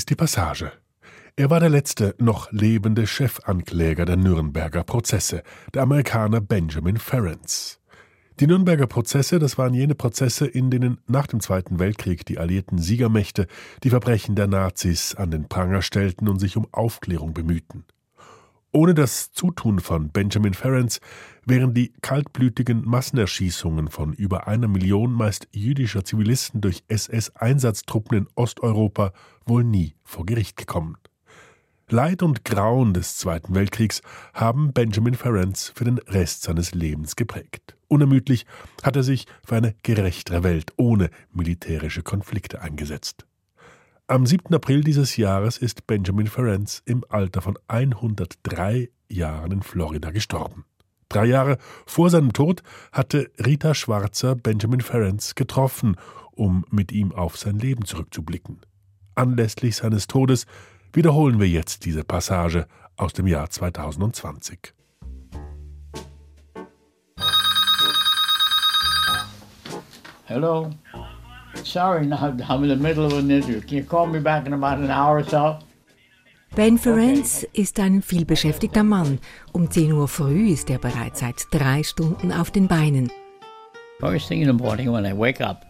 ist die Passage. Er war der letzte noch lebende Chefankläger der Nürnberger Prozesse, der Amerikaner Benjamin Ferencz. Die Nürnberger Prozesse, das waren jene Prozesse, in denen nach dem Zweiten Weltkrieg die alliierten Siegermächte die Verbrechen der Nazis an den Pranger stellten und sich um Aufklärung bemühten. Ohne das Zutun von Benjamin Ferencz wären die kaltblütigen Massenerschießungen von über einer Million meist jüdischer Zivilisten durch SS-Einsatztruppen in Osteuropa wohl nie vor Gericht gekommen. Leid und Grauen des Zweiten Weltkriegs haben Benjamin Ferencz für den Rest seines Lebens geprägt. Unermüdlich hat er sich für eine gerechtere Welt ohne militärische Konflikte eingesetzt. Am 7. April dieses Jahres ist Benjamin Ferencz im Alter von 103 Jahren in Florida gestorben. Drei Jahre vor seinem Tod hatte Rita Schwarzer Benjamin Ferencz getroffen, um mit ihm auf sein Leben zurückzublicken. Anlässlich seines Todes wiederholen wir jetzt diese Passage aus dem Jahr 2020. Hello. Sorry, I'm in the middle of an interview. Can you call me back in about an hour or so? Ben Ferenc ist ein vielbeschäftigter Mann. Um 10 Uhr früh ist er bereits seit drei Stunden auf den Beinen. First thing in the morning when I wake up,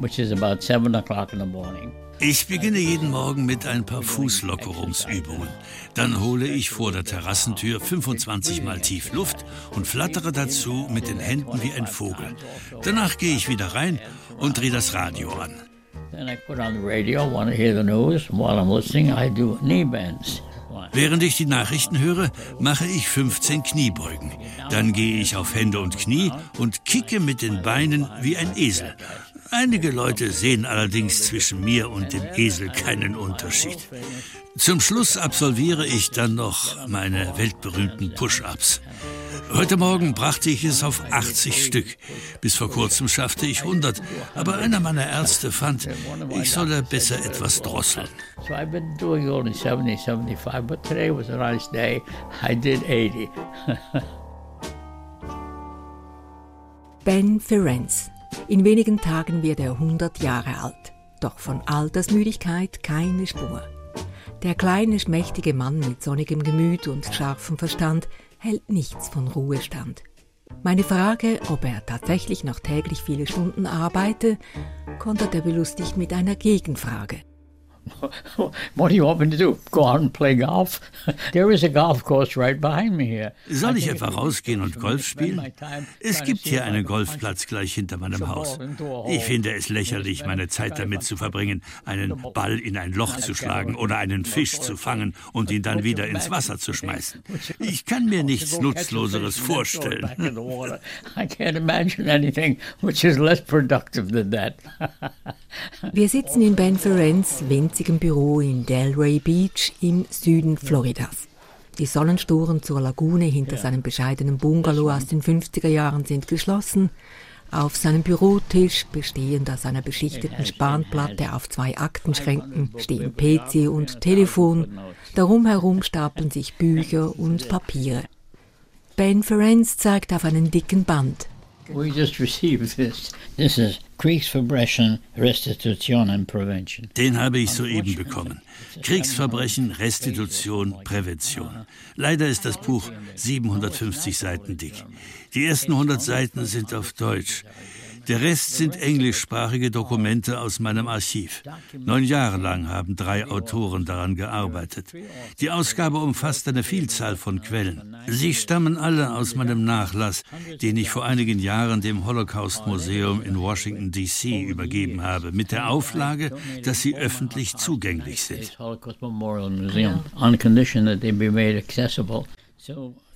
which is about 7 o'clock in the morning. Ich beginne jeden Morgen mit ein paar Fußlockerungsübungen. Dann hole ich vor der Terrassentür 25 Mal tief Luft und flattere dazu mit den Händen wie ein Vogel. Danach gehe ich wieder rein und drehe das Radio an. Während ich die Nachrichten höre, mache ich 15 Kniebeugen. Dann gehe ich auf Hände und Knie und kicke mit den Beinen wie ein Esel. Einige Leute sehen allerdings zwischen mir und dem Esel keinen Unterschied. Zum Schluss absolviere ich dann noch meine weltberühmten Push-ups. Heute Morgen brachte ich es auf 80 Stück. Bis vor kurzem schaffte ich 100, aber einer meiner Ärzte fand, ich solle besser etwas drosseln. So I've been doing only 70, 75, but today was a nice day. I did 80. ben Ferenc. In wenigen Tagen wird er 100 Jahre alt. Doch von Altersmüdigkeit keine Spur. Der kleine, schmächtige Mann mit sonnigem Gemüt und scharfem Verstand hält nichts von Ruhestand. Meine Frage, ob er tatsächlich noch täglich viele Stunden arbeite, kontert er belustigt mit einer Gegenfrage. What do you want me to do? Go out and play golf? There is a golf course right behind me here. Soll ich etwa rausgehen und Golf spielen? Es gibt hier einen Golfplatz gleich hinter meinem Haus. Ich finde es lächerlich, meine Zeit damit zu verbringen, einen Ball in ein Loch zu schlagen oder einen Fisch zu fangen und ihn dann wieder ins Wasser zu schmeißen. Ich kann mir nichts Nutzloseres vorstellen. I can't imagine anything which is less productive than that. Wir sitzen in Ben Ferenz, winzigem Büro in Delray Beach im Süden Floridas. Die Sonnensturen zur Lagune hinter seinem bescheidenen Bungalow aus den 50er Jahren sind geschlossen. Auf seinem Bürotisch, bestehend aus einer beschichteten Spanplatte auf zwei Aktenschränken, stehen PC und Telefon. Darum herum stapeln sich Bücher und Papiere. Ben Ferenz zeigt auf einen dicken Band. We just received this. This is Kriegsverbrechen, Restitution and Prevention. Den habe ich soeben bekommen. Kriegsverbrechen, Restitution, Prävention. Leider ist das Buch 750 Seiten dick. Die ersten 100 Seiten sind auf Deutsch. Der Rest sind englischsprachige Dokumente aus meinem Archiv. Neun Jahre lang haben drei Autoren daran gearbeitet. Die Ausgabe umfasst eine Vielzahl von Quellen. Sie stammen alle aus meinem Nachlass, den ich vor einigen Jahren dem Holocaust Museum in Washington, D.C. übergeben habe, mit der Auflage, dass sie öffentlich zugänglich sind.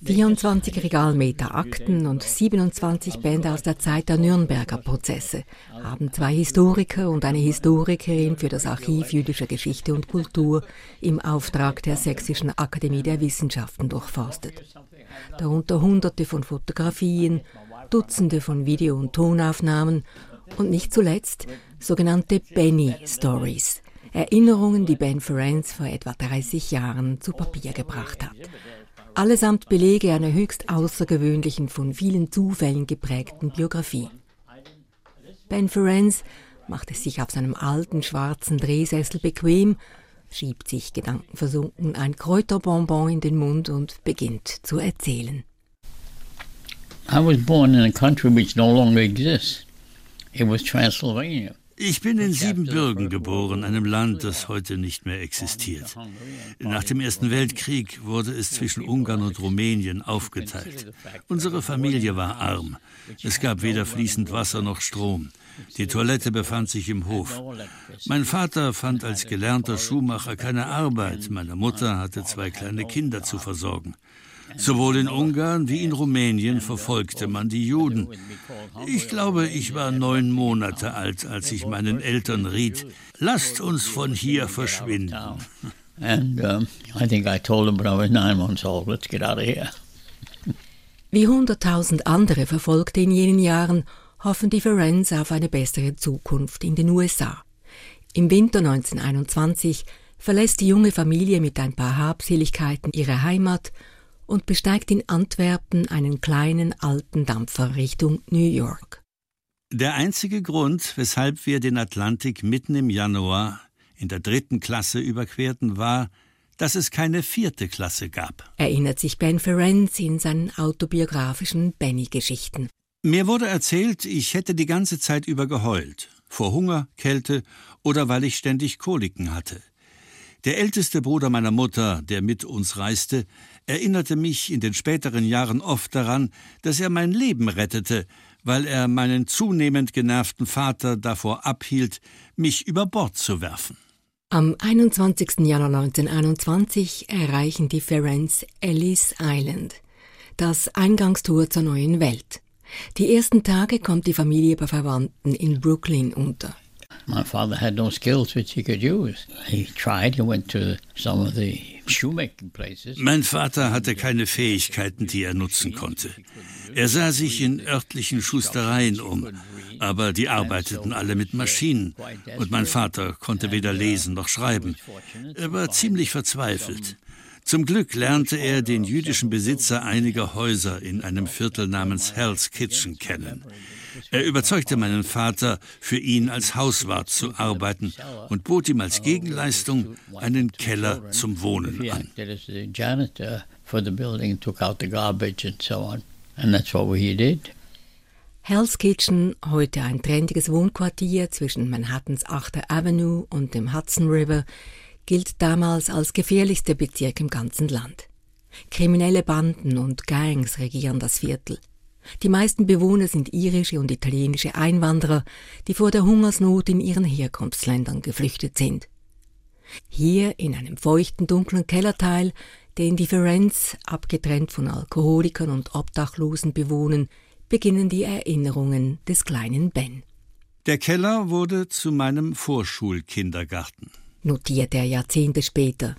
24 Regalmeter Akten und 27 Bände aus der Zeit der Nürnberger Prozesse. Haben zwei Historiker und eine Historikerin für das Archiv jüdischer Geschichte und Kultur im Auftrag der Sächsischen Akademie der Wissenschaften durchforstet. Darunter Hunderte von Fotografien, Dutzende von Video- und Tonaufnahmen und nicht zuletzt sogenannte Benny Stories, Erinnerungen, die Ben Ferenc vor etwa 30 Jahren zu Papier gebracht hat. Allesamt Belege einer höchst außergewöhnlichen, von vielen Zufällen geprägten Biografie. Ben Ferenc macht es sich auf seinem alten schwarzen Drehsessel bequem, schiebt sich gedankenversunken ein Kräuterbonbon in den Mund und beginnt zu erzählen. I was born in a country which no longer exists. It was Transylvania. Ich bin in Siebenbürgen geboren, einem Land, das heute nicht mehr existiert. Nach dem Ersten Weltkrieg wurde es zwischen Ungarn und Rumänien aufgeteilt. Unsere Familie war arm. Es gab weder fließend Wasser noch Strom. Die Toilette befand sich im Hof. Mein Vater fand als gelernter Schuhmacher keine Arbeit. Meine Mutter hatte zwei kleine Kinder zu versorgen. Sowohl in Ungarn wie in Rumänien verfolgte man die Juden. Ich glaube, ich war neun Monate alt, als ich meinen Eltern riet, lasst uns von hier verschwinden. Wie hunderttausend andere Verfolgte in jenen Jahren hoffen die Ferenz auf eine bessere Zukunft in den USA. Im Winter 1921 verlässt die junge Familie mit ein paar Habseligkeiten ihre Heimat und besteigt in Antwerpen einen kleinen alten Dampfer Richtung New York. Der einzige Grund, weshalb wir den Atlantik mitten im Januar in der dritten Klasse überquerten, war, dass es keine vierte Klasse gab. Erinnert sich Ben Ferenc in seinen autobiografischen Benny-Geschichten. Mir wurde erzählt, ich hätte die ganze Zeit über geheult. Vor Hunger, Kälte oder weil ich ständig Koliken hatte. Der älteste Bruder meiner Mutter, der mit uns reiste, erinnerte mich in den späteren Jahren oft daran, dass er mein Leben rettete, weil er meinen zunehmend genervten Vater davor abhielt, mich über Bord zu werfen. Am 21. Januar 1921 erreichen die Ferenc Ellis Island, das Eingangstor zur neuen Welt. Die ersten Tage kommt die Familie bei Verwandten in Brooklyn unter. My father had no skills which he could use. He tried, he went to some of the. Mein Vater hatte keine Fähigkeiten, die er nutzen konnte. Er sah sich in örtlichen Schustereien um, aber die arbeiteten alle mit Maschinen und mein Vater konnte weder lesen noch schreiben. Er war ziemlich verzweifelt. Zum Glück lernte er den jüdischen Besitzer einiger Häuser in einem Viertel namens Hell's Kitchen kennen. Er überzeugte meinen Vater, für ihn als Hauswart zu arbeiten und bot ihm als Gegenleistung einen Keller zum Wohnen an. Hell's Kitchen, heute ein trendiges Wohnquartier zwischen Manhattans 8. Avenue und dem Hudson River, gilt damals als gefährlichster Bezirk im ganzen Land. Kriminelle Banden und Gangs regieren das Viertel. Die meisten Bewohner sind irische und italienische Einwanderer, die vor der Hungersnot in ihren Herkunftsländern geflüchtet sind. Hier in einem feuchten, dunklen Kellerteil, den die Ferenz, abgetrennt von Alkoholikern und Obdachlosen bewohnen, beginnen die Erinnerungen des kleinen Ben. Der Keller wurde zu meinem Vorschulkindergarten, notiert er Jahrzehnte später.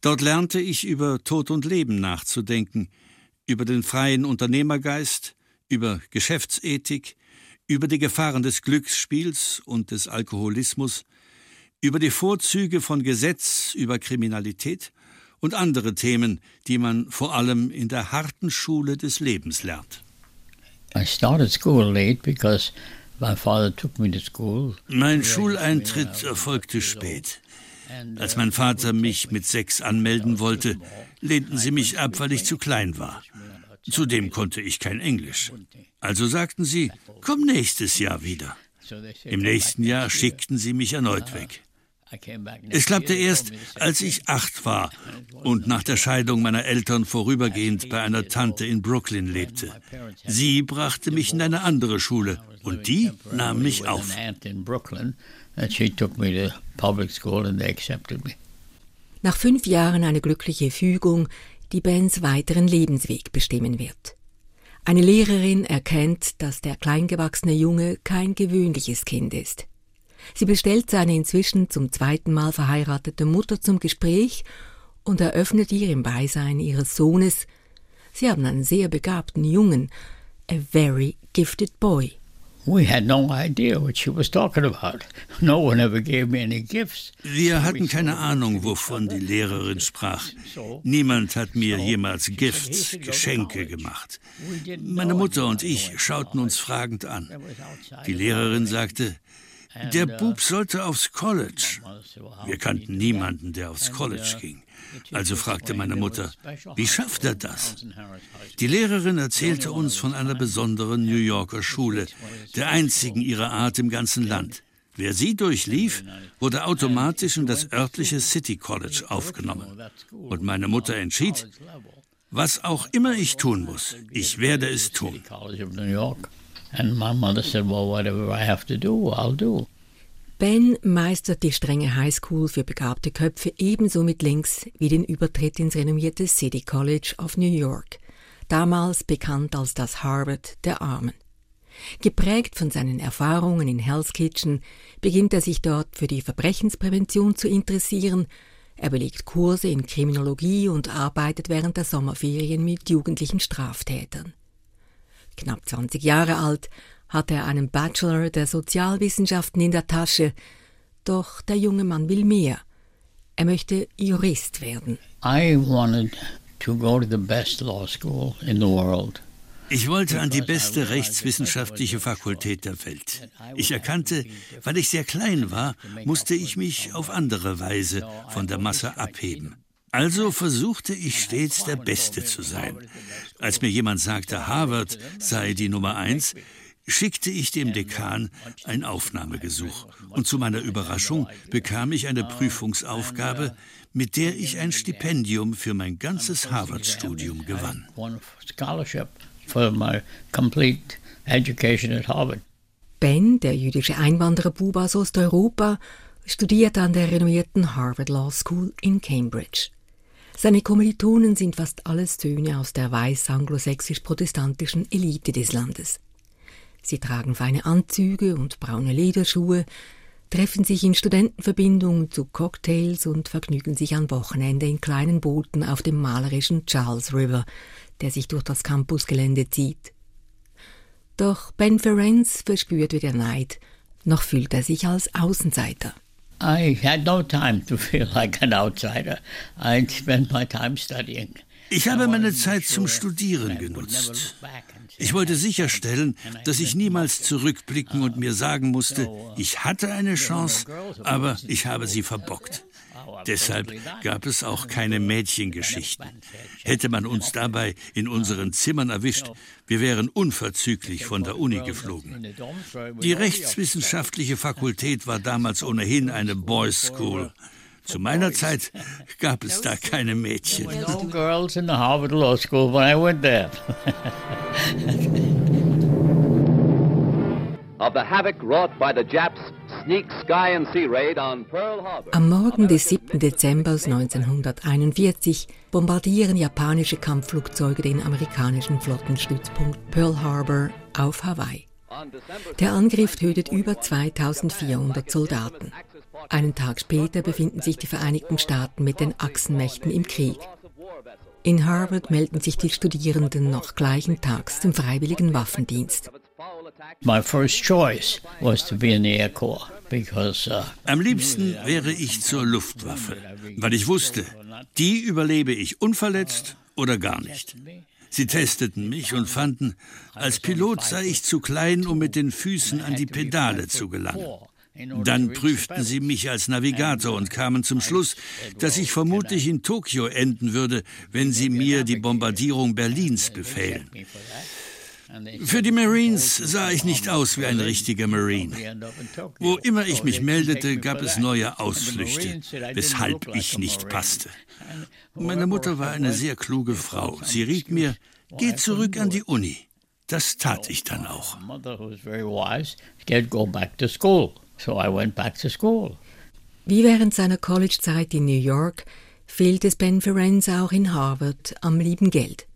Dort lernte ich über Tod und Leben nachzudenken, über den freien Unternehmergeist, über Geschäftsethik, über die Gefahren des Glücksspiels und des Alkoholismus, über die Vorzüge von Gesetz, über Kriminalität und andere Themen, die man vor allem in der harten Schule des Lebens lernt. Mein Schuleintritt erfolgte spät. Als mein Vater mich mit sechs anmelden wollte, lehnten sie mich ab, weil ich zu klein war. Zudem konnte ich kein Englisch. Also sagten sie, komm nächstes Jahr wieder. Im nächsten Jahr schickten sie mich erneut weg. Es klappte erst, als ich acht war und nach der Scheidung meiner Eltern vorübergehend bei einer Tante in Brooklyn lebte. Sie brachte mich in eine andere Schule und die nahm mich auf. Nach fünf Jahren eine glückliche Fügung die Bens weiteren Lebensweg bestimmen wird. Eine Lehrerin erkennt, dass der kleingewachsene Junge kein gewöhnliches Kind ist. Sie bestellt seine inzwischen zum zweiten Mal verheiratete Mutter zum Gespräch und eröffnet ihr im Beisein ihres Sohnes, sie haben einen sehr begabten Jungen, a very gifted boy. Wir hatten keine Ahnung, wovon die Lehrerin sprach. Niemand hat mir jemals Gifts, Geschenke gemacht. Meine Mutter und ich schauten uns fragend an. Die Lehrerin sagte, der Bub sollte aufs College. Wir kannten niemanden, der aufs College ging. Also fragte meine Mutter, wie schafft er das? Die Lehrerin erzählte uns von einer besonderen New Yorker Schule, der einzigen ihrer Art im ganzen Land. Wer sie durchlief, wurde automatisch in das örtliche City College aufgenommen. Und meine Mutter entschied, was auch immer ich tun muss, ich werde es tun. Ben meistert die strenge Highschool für begabte Köpfe ebenso mit links wie den Übertritt ins renommierte City College of New York, damals bekannt als das Harvard der Armen. Geprägt von seinen Erfahrungen in Hell's Kitchen beginnt er sich dort für die Verbrechensprävention zu interessieren. Er belegt Kurse in Kriminologie und arbeitet während der Sommerferien mit jugendlichen Straftätern. Knapp 20 Jahre alt hat er einen Bachelor der Sozialwissenschaften in der Tasche. Doch der junge Mann will mehr. Er möchte Jurist werden. I wanted to go to the best law school in the world. Ich wollte an die beste rechtswissenschaftliche Fakultät der Welt. Ich erkannte, weil ich sehr klein war, musste ich mich auf andere Weise von der Masse abheben. Also versuchte ich stets der Beste zu sein. Als mir jemand sagte, Harvard sei die Nummer eins, schickte ich dem Dekan ein Aufnahmegesuch. Und zu meiner Überraschung bekam ich eine Prüfungsaufgabe, mit der ich ein Stipendium für mein ganzes Harvard-Studium gewann for my complete education at Harvard. Ben, der jüdische Einwandererbub aus Osteuropa, studiert an der renommierten Harvard Law School in Cambridge. Seine Kommilitonen sind fast alles Söhne aus der weiß-anglosächsisch-protestantischen Elite des Landes. Sie tragen feine Anzüge und braune Lederschuhe, treffen sich in Studentenverbindungen zu Cocktails und vergnügen sich am Wochenende in kleinen Booten auf dem malerischen Charles River, der sich durch das Campusgelände zieht. Doch Ben Ferenc verspürt weder Neid, noch fühlt er sich als Außenseiter. I had no time to feel like an outsider. I spent my time studying. Ich habe meine Zeit zum Studieren genutzt. Ich wollte sicherstellen, dass ich niemals zurückblicken und mir sagen musste, ich hatte eine Chance, aber ich habe sie verbockt. Deshalb gab es auch keine Mädchengeschichten. Hätte man uns dabei in unseren Zimmern erwischt, wir wären unverzüglich von der Uni geflogen. Die rechtswissenschaftliche Fakultät war damals ohnehin eine Boys School. Zu meiner Zeit gab es da keine Mädchen. No girls in the Harvard Law School when I went there. of the havoc wrought by the Japs am Morgen des 7. Dezember 1941 bombardieren japanische Kampfflugzeuge den amerikanischen Flottenstützpunkt Pearl Harbor auf Hawaii. Der Angriff tötet über 2400 Soldaten. Einen Tag später befinden sich die Vereinigten Staaten mit den Achsenmächten im Krieg. In Harvard melden sich die Studierenden noch gleichen Tags zum freiwilligen Waffendienst. My first choice was to be in the Air Corps. Because, Am liebsten wäre ich zur Luftwaffe, weil ich wusste, die überlebe ich unverletzt oder gar nicht. Sie testeten mich und fanden, als Pilot sei ich zu klein, um mit den Füßen an die Pedale zu gelangen. Dann prüften sie mich als Navigator und kamen zum Schluss, dass ich vermutlich in Tokio enden würde, wenn sie mir die Bombardierung Berlins befehlen. Für die Marines sah ich nicht aus wie ein richtiger Marine. Wo immer ich mich meldete, gab es neue Ausflüchte, weshalb ich nicht passte. Meine Mutter war eine sehr kluge Frau. Sie riet mir, geh zurück an die Uni. Das tat ich dann auch. Wie während seiner Collegezeit in New York fehlt es Ben Ferenc auch in Harvard am lieben Geld.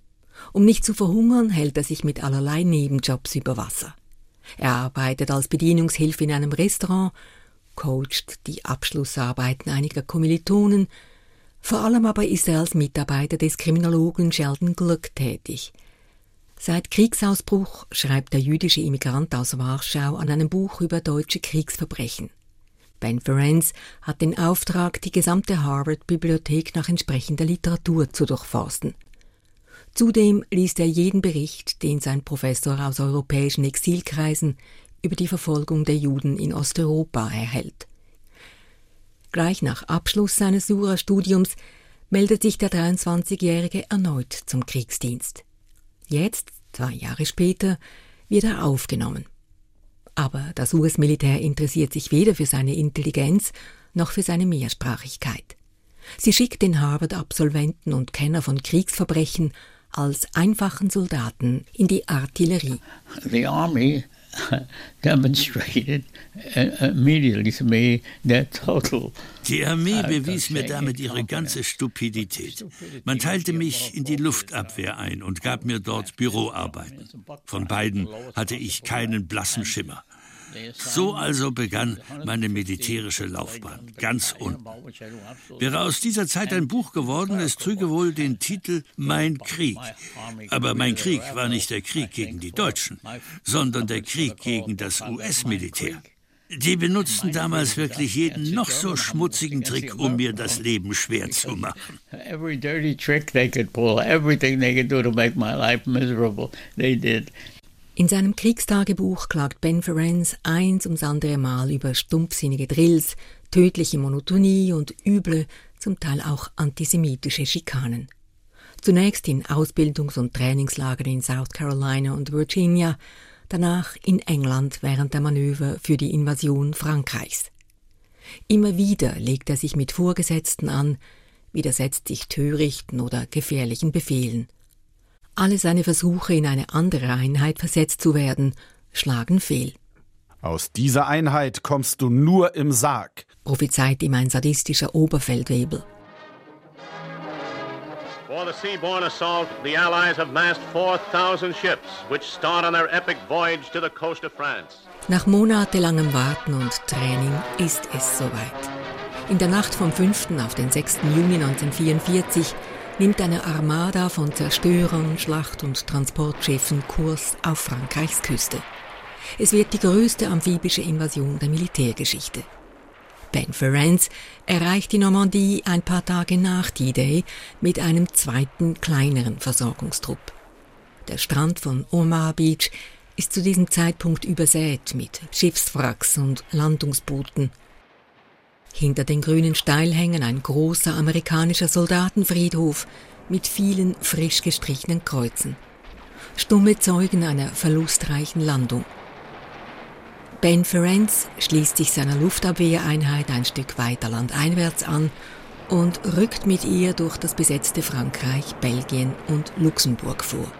Um nicht zu verhungern, hält er sich mit allerlei Nebenjobs über Wasser. Er arbeitet als Bedienungshilfe in einem Restaurant, coacht die Abschlussarbeiten einiger Kommilitonen, vor allem aber ist er als Mitarbeiter des Kriminologen Sheldon Gluck tätig. Seit Kriegsausbruch schreibt der jüdische Immigrant aus Warschau an einem Buch über deutsche Kriegsverbrechen. Ben Ferenc hat den Auftrag, die gesamte Harvard-Bibliothek nach entsprechender Literatur zu durchforsten. Zudem liest er jeden Bericht, den sein Professor aus europäischen Exilkreisen über die Verfolgung der Juden in Osteuropa erhält. Gleich nach Abschluss seines Jurastudiums meldet sich der 23-Jährige erneut zum Kriegsdienst. Jetzt, zwei Jahre später, wird er aufgenommen. Aber das US-Militär interessiert sich weder für seine Intelligenz noch für seine Mehrsprachigkeit. Sie schickt den Harvard-Absolventen und Kenner von Kriegsverbrechen als einfachen Soldaten in die Artillerie. The army demonstrated uh, immediately to me their total die Armee bewies mir damit ihre ganze Stupidität. Man teilte mich in die Luftabwehr ein und gab mir dort Büroarbeiten. Von beiden hatte ich keinen blassen Schimmer. So also begann meine militärische Laufbahn, ganz unten. Wäre aus dieser Zeit ein Buch geworden, es trüge wohl den Titel Mein Krieg. Aber mein Krieg war nicht der Krieg gegen die Deutschen, sondern der Krieg gegen das US-Militär. Die benutzten damals wirklich jeden noch so schmutzigen Trick, um mir das Leben schwer zu machen. Every dirty trick they could pull, everything they could do to make my life miserable, they did. In seinem Kriegstagebuch klagt Ben Ferenc eins ums andere Mal über stumpfsinnige Drills, tödliche Monotonie und üble, zum Teil auch antisemitische Schikanen. Zunächst in Ausbildungs- und Trainingslagern in South Carolina und Virginia, danach in England während der Manöver für die Invasion Frankreichs. Immer wieder legt er sich mit Vorgesetzten an, widersetzt sich törichten oder gefährlichen Befehlen – alle seine Versuche, in eine andere Einheit versetzt zu werden, schlagen fehl. Aus dieser Einheit kommst du nur im Sarg, prophezeit ihm ein sadistischer Oberfeldwebel. For the seaborne assault, the Allies have massed 4,000 ships, which start on their epic voyage to the coast of France. Nach monatelangem Warten und Training ist es soweit. In der Nacht vom 5. auf den 6. Juni 1944 nimmt eine Armada von Zerstörern, Schlacht- und Transportschiffen Kurs auf Frankreichs Küste. Es wird die größte amphibische Invasion der Militärgeschichte. Ben Ferenc erreicht die Normandie ein paar Tage nach D-Day mit einem zweiten, kleineren Versorgungstrupp. Der Strand von Omaha Beach ist zu diesem Zeitpunkt übersät mit Schiffswracks und Landungsbooten hinter den grünen Steilhängen ein großer amerikanischer Soldatenfriedhof mit vielen frisch gestrichenen Kreuzen. Stumme Zeugen einer verlustreichen Landung. Ben Ferenc schließt sich seiner Luftabwehreinheit ein Stück weiter landeinwärts an und rückt mit ihr durch das besetzte Frankreich, Belgien und Luxemburg vor.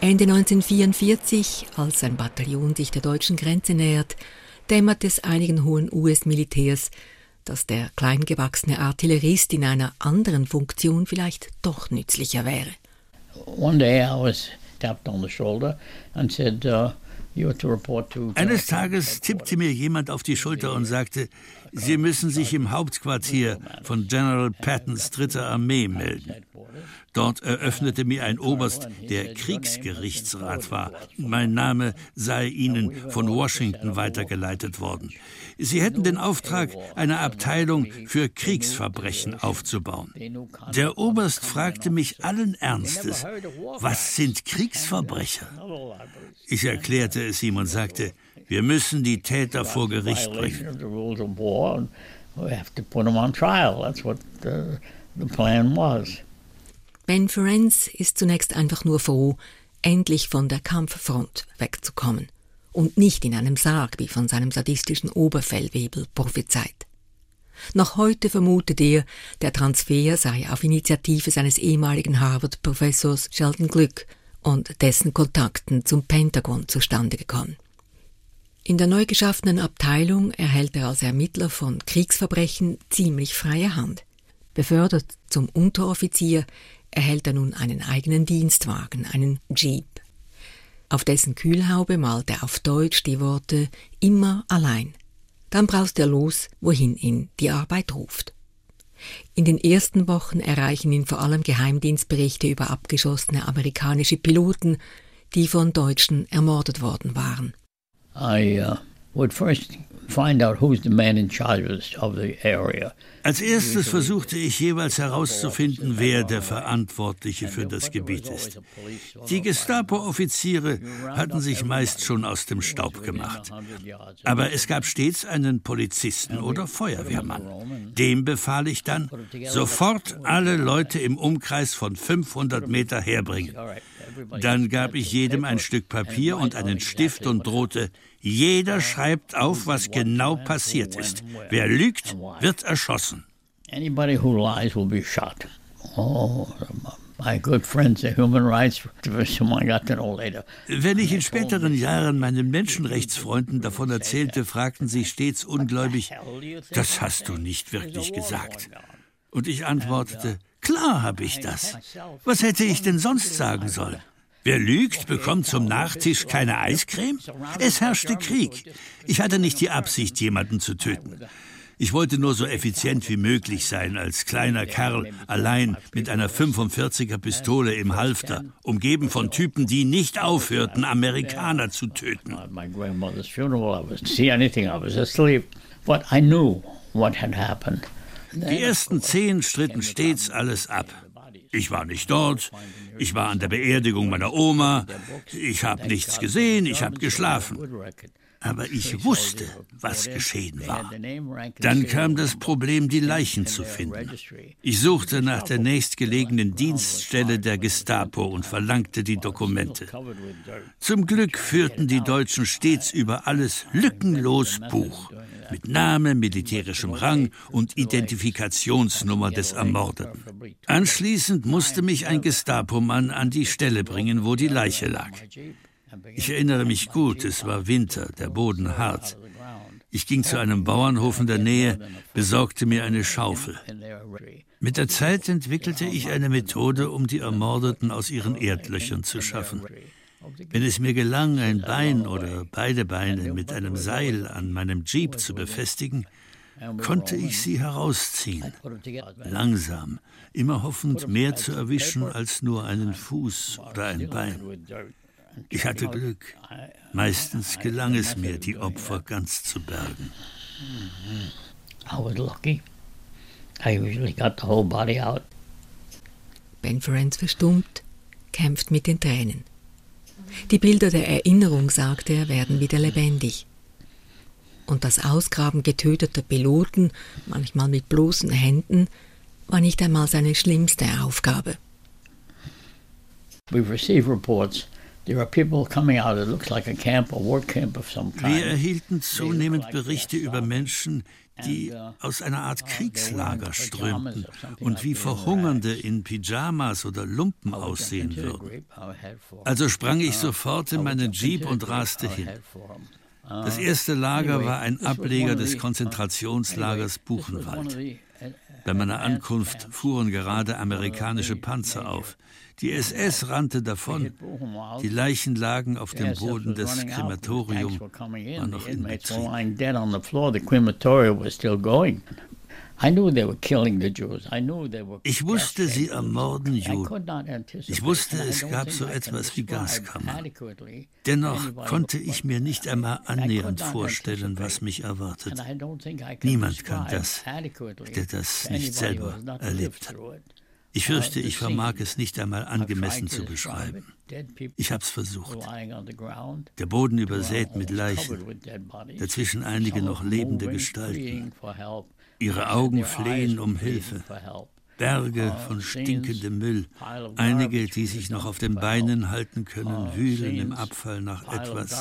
Ende 1944, als sein Bataillon sich der deutschen Grenze nähert, dämmert es einigen hohen US-Militärs, dass der kleingewachsene Artillerist in einer anderen Funktion vielleicht doch nützlicher wäre. One day I was tapped on the shoulder and said, uh, eines Tages tippte mir jemand auf die Schulter und sagte, Sie müssen sich im Hauptquartier von General Pattons dritter Armee melden. Dort eröffnete mir ein Oberst, der Kriegsgerichtsrat war. Mein Name sei Ihnen von Washington weitergeleitet worden. Sie hätten den Auftrag, eine Abteilung für Kriegsverbrechen aufzubauen. Der Oberst fragte mich allen Ernstes, was sind Kriegsverbrecher? Ich erklärte es ihm und sagte, wir müssen die Täter vor Gericht bringen. Ben Ferenc ist zunächst einfach nur froh, endlich von der Kampffront wegzukommen und nicht in einem Sarg wie von seinem sadistischen Oberfellwebel prophezeit. Noch heute vermutet er, der Transfer sei auf Initiative seines ehemaligen Harvard-Professors Sheldon Glück und dessen Kontakten zum Pentagon zustande gekommen. In der neu geschaffenen Abteilung erhält er als Ermittler von Kriegsverbrechen ziemlich freie Hand. Befördert zum Unteroffizier erhält er nun einen eigenen Dienstwagen, einen Jeep. Auf dessen Kühlhaube malt er auf Deutsch die Worte immer allein. Dann braust er los, wohin ihn die Arbeit ruft. In den ersten Wochen erreichen ihn vor allem Geheimdienstberichte über abgeschossene amerikanische Piloten, die von Deutschen ermordet worden waren. I uh, would first Als erstes versuchte ich jeweils herauszufinden, wer der Verantwortliche für das Gebiet ist. Die Gestapo-Offiziere hatten sich meist schon aus dem Staub gemacht. Aber es gab stets einen Polizisten oder Feuerwehrmann. Dem befahl ich dann, sofort alle Leute im Umkreis von 500 Meter herbringen. Dann gab ich jedem ein Stück Papier und einen Stift und drohte, jeder schreibt auf, was genau passiert ist. Wer lügt, wird erschossen. Anybody who lies will be shot. Oh, my good friends, the human rights division, I got to know later. Wenn ich in späteren Jahren meinen Menschenrechtsfreunden davon erzählte, fragten sie stets ungläubig, das hast du nicht wirklich gesagt. Und ich antwortete, klar habe ich das. Was hätte ich denn sonst sagen sollen? Wer lügt, bekommt zum Nachtisch keine Eiscreme? Es herrschte Krieg. Ich hatte nicht die Absicht, jemanden zu töten. Ich wollte nur so effizient wie möglich sein, als kleiner Kerl, allein mit einer 45er Pistole im Halfter, umgeben von Typen, die nicht aufhörten, Amerikaner zu töten. Die ersten zehn stritten stets alles ab. Ich war nicht dort, ich war an der Beerdigung meiner Oma, ich habe nichts gesehen, ich habe geschlafen. Aber ich wusste, was geschehen war. Dann kam das Problem, die Leichen zu finden. Ich suchte nach der nächstgelegenen Dienststelle der Gestapo und verlangte die Dokumente. Zum Glück führten die Deutschen stets über alles lückenlos Buch mit Name, militärischem Rang und Identifikationsnummer des Ermordeten. Anschließend musste mich ein Gestapomann an die Stelle bringen, wo die Leiche lag. Ich erinnere mich gut, es war Winter, der Boden hart. Ich ging zu einem Bauernhof in der Nähe, besorgte mir eine Schaufel. Mit der Zeit entwickelte ich eine Methode, um die Ermordeten aus ihren Erdlöchern zu schaffen. Wenn es mir gelang, ein Bein oder beide Beine mit einem Seil an meinem Jeep zu befestigen, konnte ich sie herausziehen. Langsam, immer hoffend, mehr zu erwischen als nur einen Fuß oder ein Bein. Ich hatte Glück. Meistens gelang es mir, die Opfer ganz zu bergen. I was lucky. I usually got the whole body out. Ben Ferenc verstummt, kämpft mit den Tränen. Die Bilder der Erinnerung, sagt er, werden wieder lebendig. Und das Ausgraben getöteter Piloten, manchmal mit bloßen Händen, war nicht einmal seine schlimmste Aufgabe. We receive reports wir erhielten zunehmend Berichte über Menschen, die uh, aus einer Art Kriegslager strömten und wie Verhungernde in Pyjamas oder Lumpen aussehen würden. Also sprang ich uh, sofort in meinen Jeep und raste hin. Das uh, erste Lager war ein Ableger des Konzentrationslagers Buchenwald. Bei meiner Ankunft fuhren gerade amerikanische Panzer auf. Die SS rannte davon. Die Leichen lagen auf dem Boden des Krematoriums, war noch in Betrieb. Ich wusste, sie ermorden Juden. Ich wusste, es gab so etwas wie Gaskammern. Dennoch konnte ich mir nicht einmal annähernd vorstellen, was mich erwartet. Niemand kann das, der das nicht selber erlebt hat. Ich fürchte, ich vermag es nicht einmal angemessen zu beschreiben. Ich hab's versucht. Der Boden übersät mit Leichen, dazwischen einige noch lebende Gestalten. Ihre Augen flehen um Hilfe. Berge von stinkendem Müll. Einige, die sich noch auf den Beinen halten können, wühlen im Abfall nach etwas,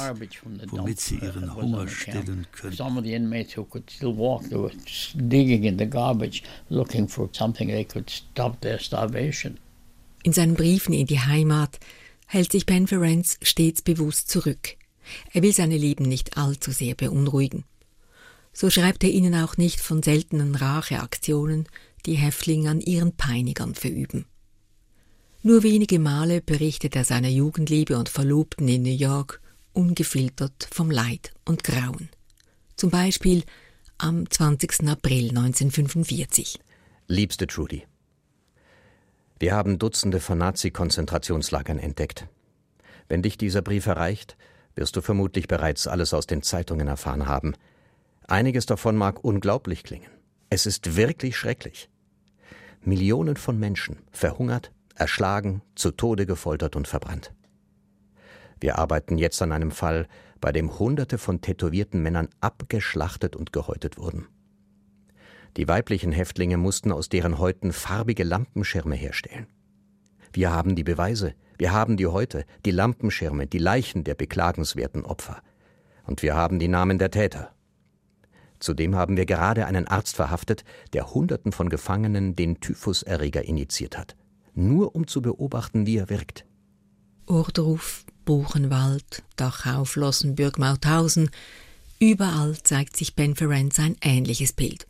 womit sie ihren Hunger stillen können. Some of the inmates who could still walk, they were digging in the garbage, looking for something they could stop their starvation. In seinen Briefen in die Heimat hält sich Ben Ferenc stets bewusst zurück. Er will seine Lieben nicht allzu sehr beunruhigen. So schreibt er ihnen auch nicht von seltenen Racheaktionen, die Häftlinge an ihren Peinigern verüben. Nur wenige Male berichtet er seiner Jugendliebe und Verlobten in New York ungefiltert vom Leid und Grauen. Zum Beispiel am 20. April 1945. Liebste Trudy, wir haben Dutzende von Nazi-Konzentrationslagern entdeckt. Wenn dich dieser Brief erreicht, wirst du vermutlich bereits alles aus den Zeitungen erfahren haben. Einiges davon mag unglaublich klingen. Es ist wirklich schrecklich. Millionen von Menschen verhungert, erschlagen, zu Tode gefoltert und verbrannt. Wir arbeiten jetzt an einem Fall, bei dem Hunderte von tätowierten Männern abgeschlachtet und gehäutet wurden. Die weiblichen Häftlinge mussten aus deren Häuten farbige Lampenschirme herstellen. Wir haben die Beweise, wir haben die Häute, die Lampenschirme, die Leichen der beklagenswerten Opfer. Und wir haben die Namen der Täter. Zudem haben wir gerade einen Arzt verhaftet, der Hunderten von Gefangenen den Typhuserreger injiziert hat. Nur um zu beobachten, wie er wirkt. Ohrdruf, Buchenwald, Dachau, Flossenbürg, Mauthausen. Überall zeigt sich Ben Ferenc ein ähnliches Bild.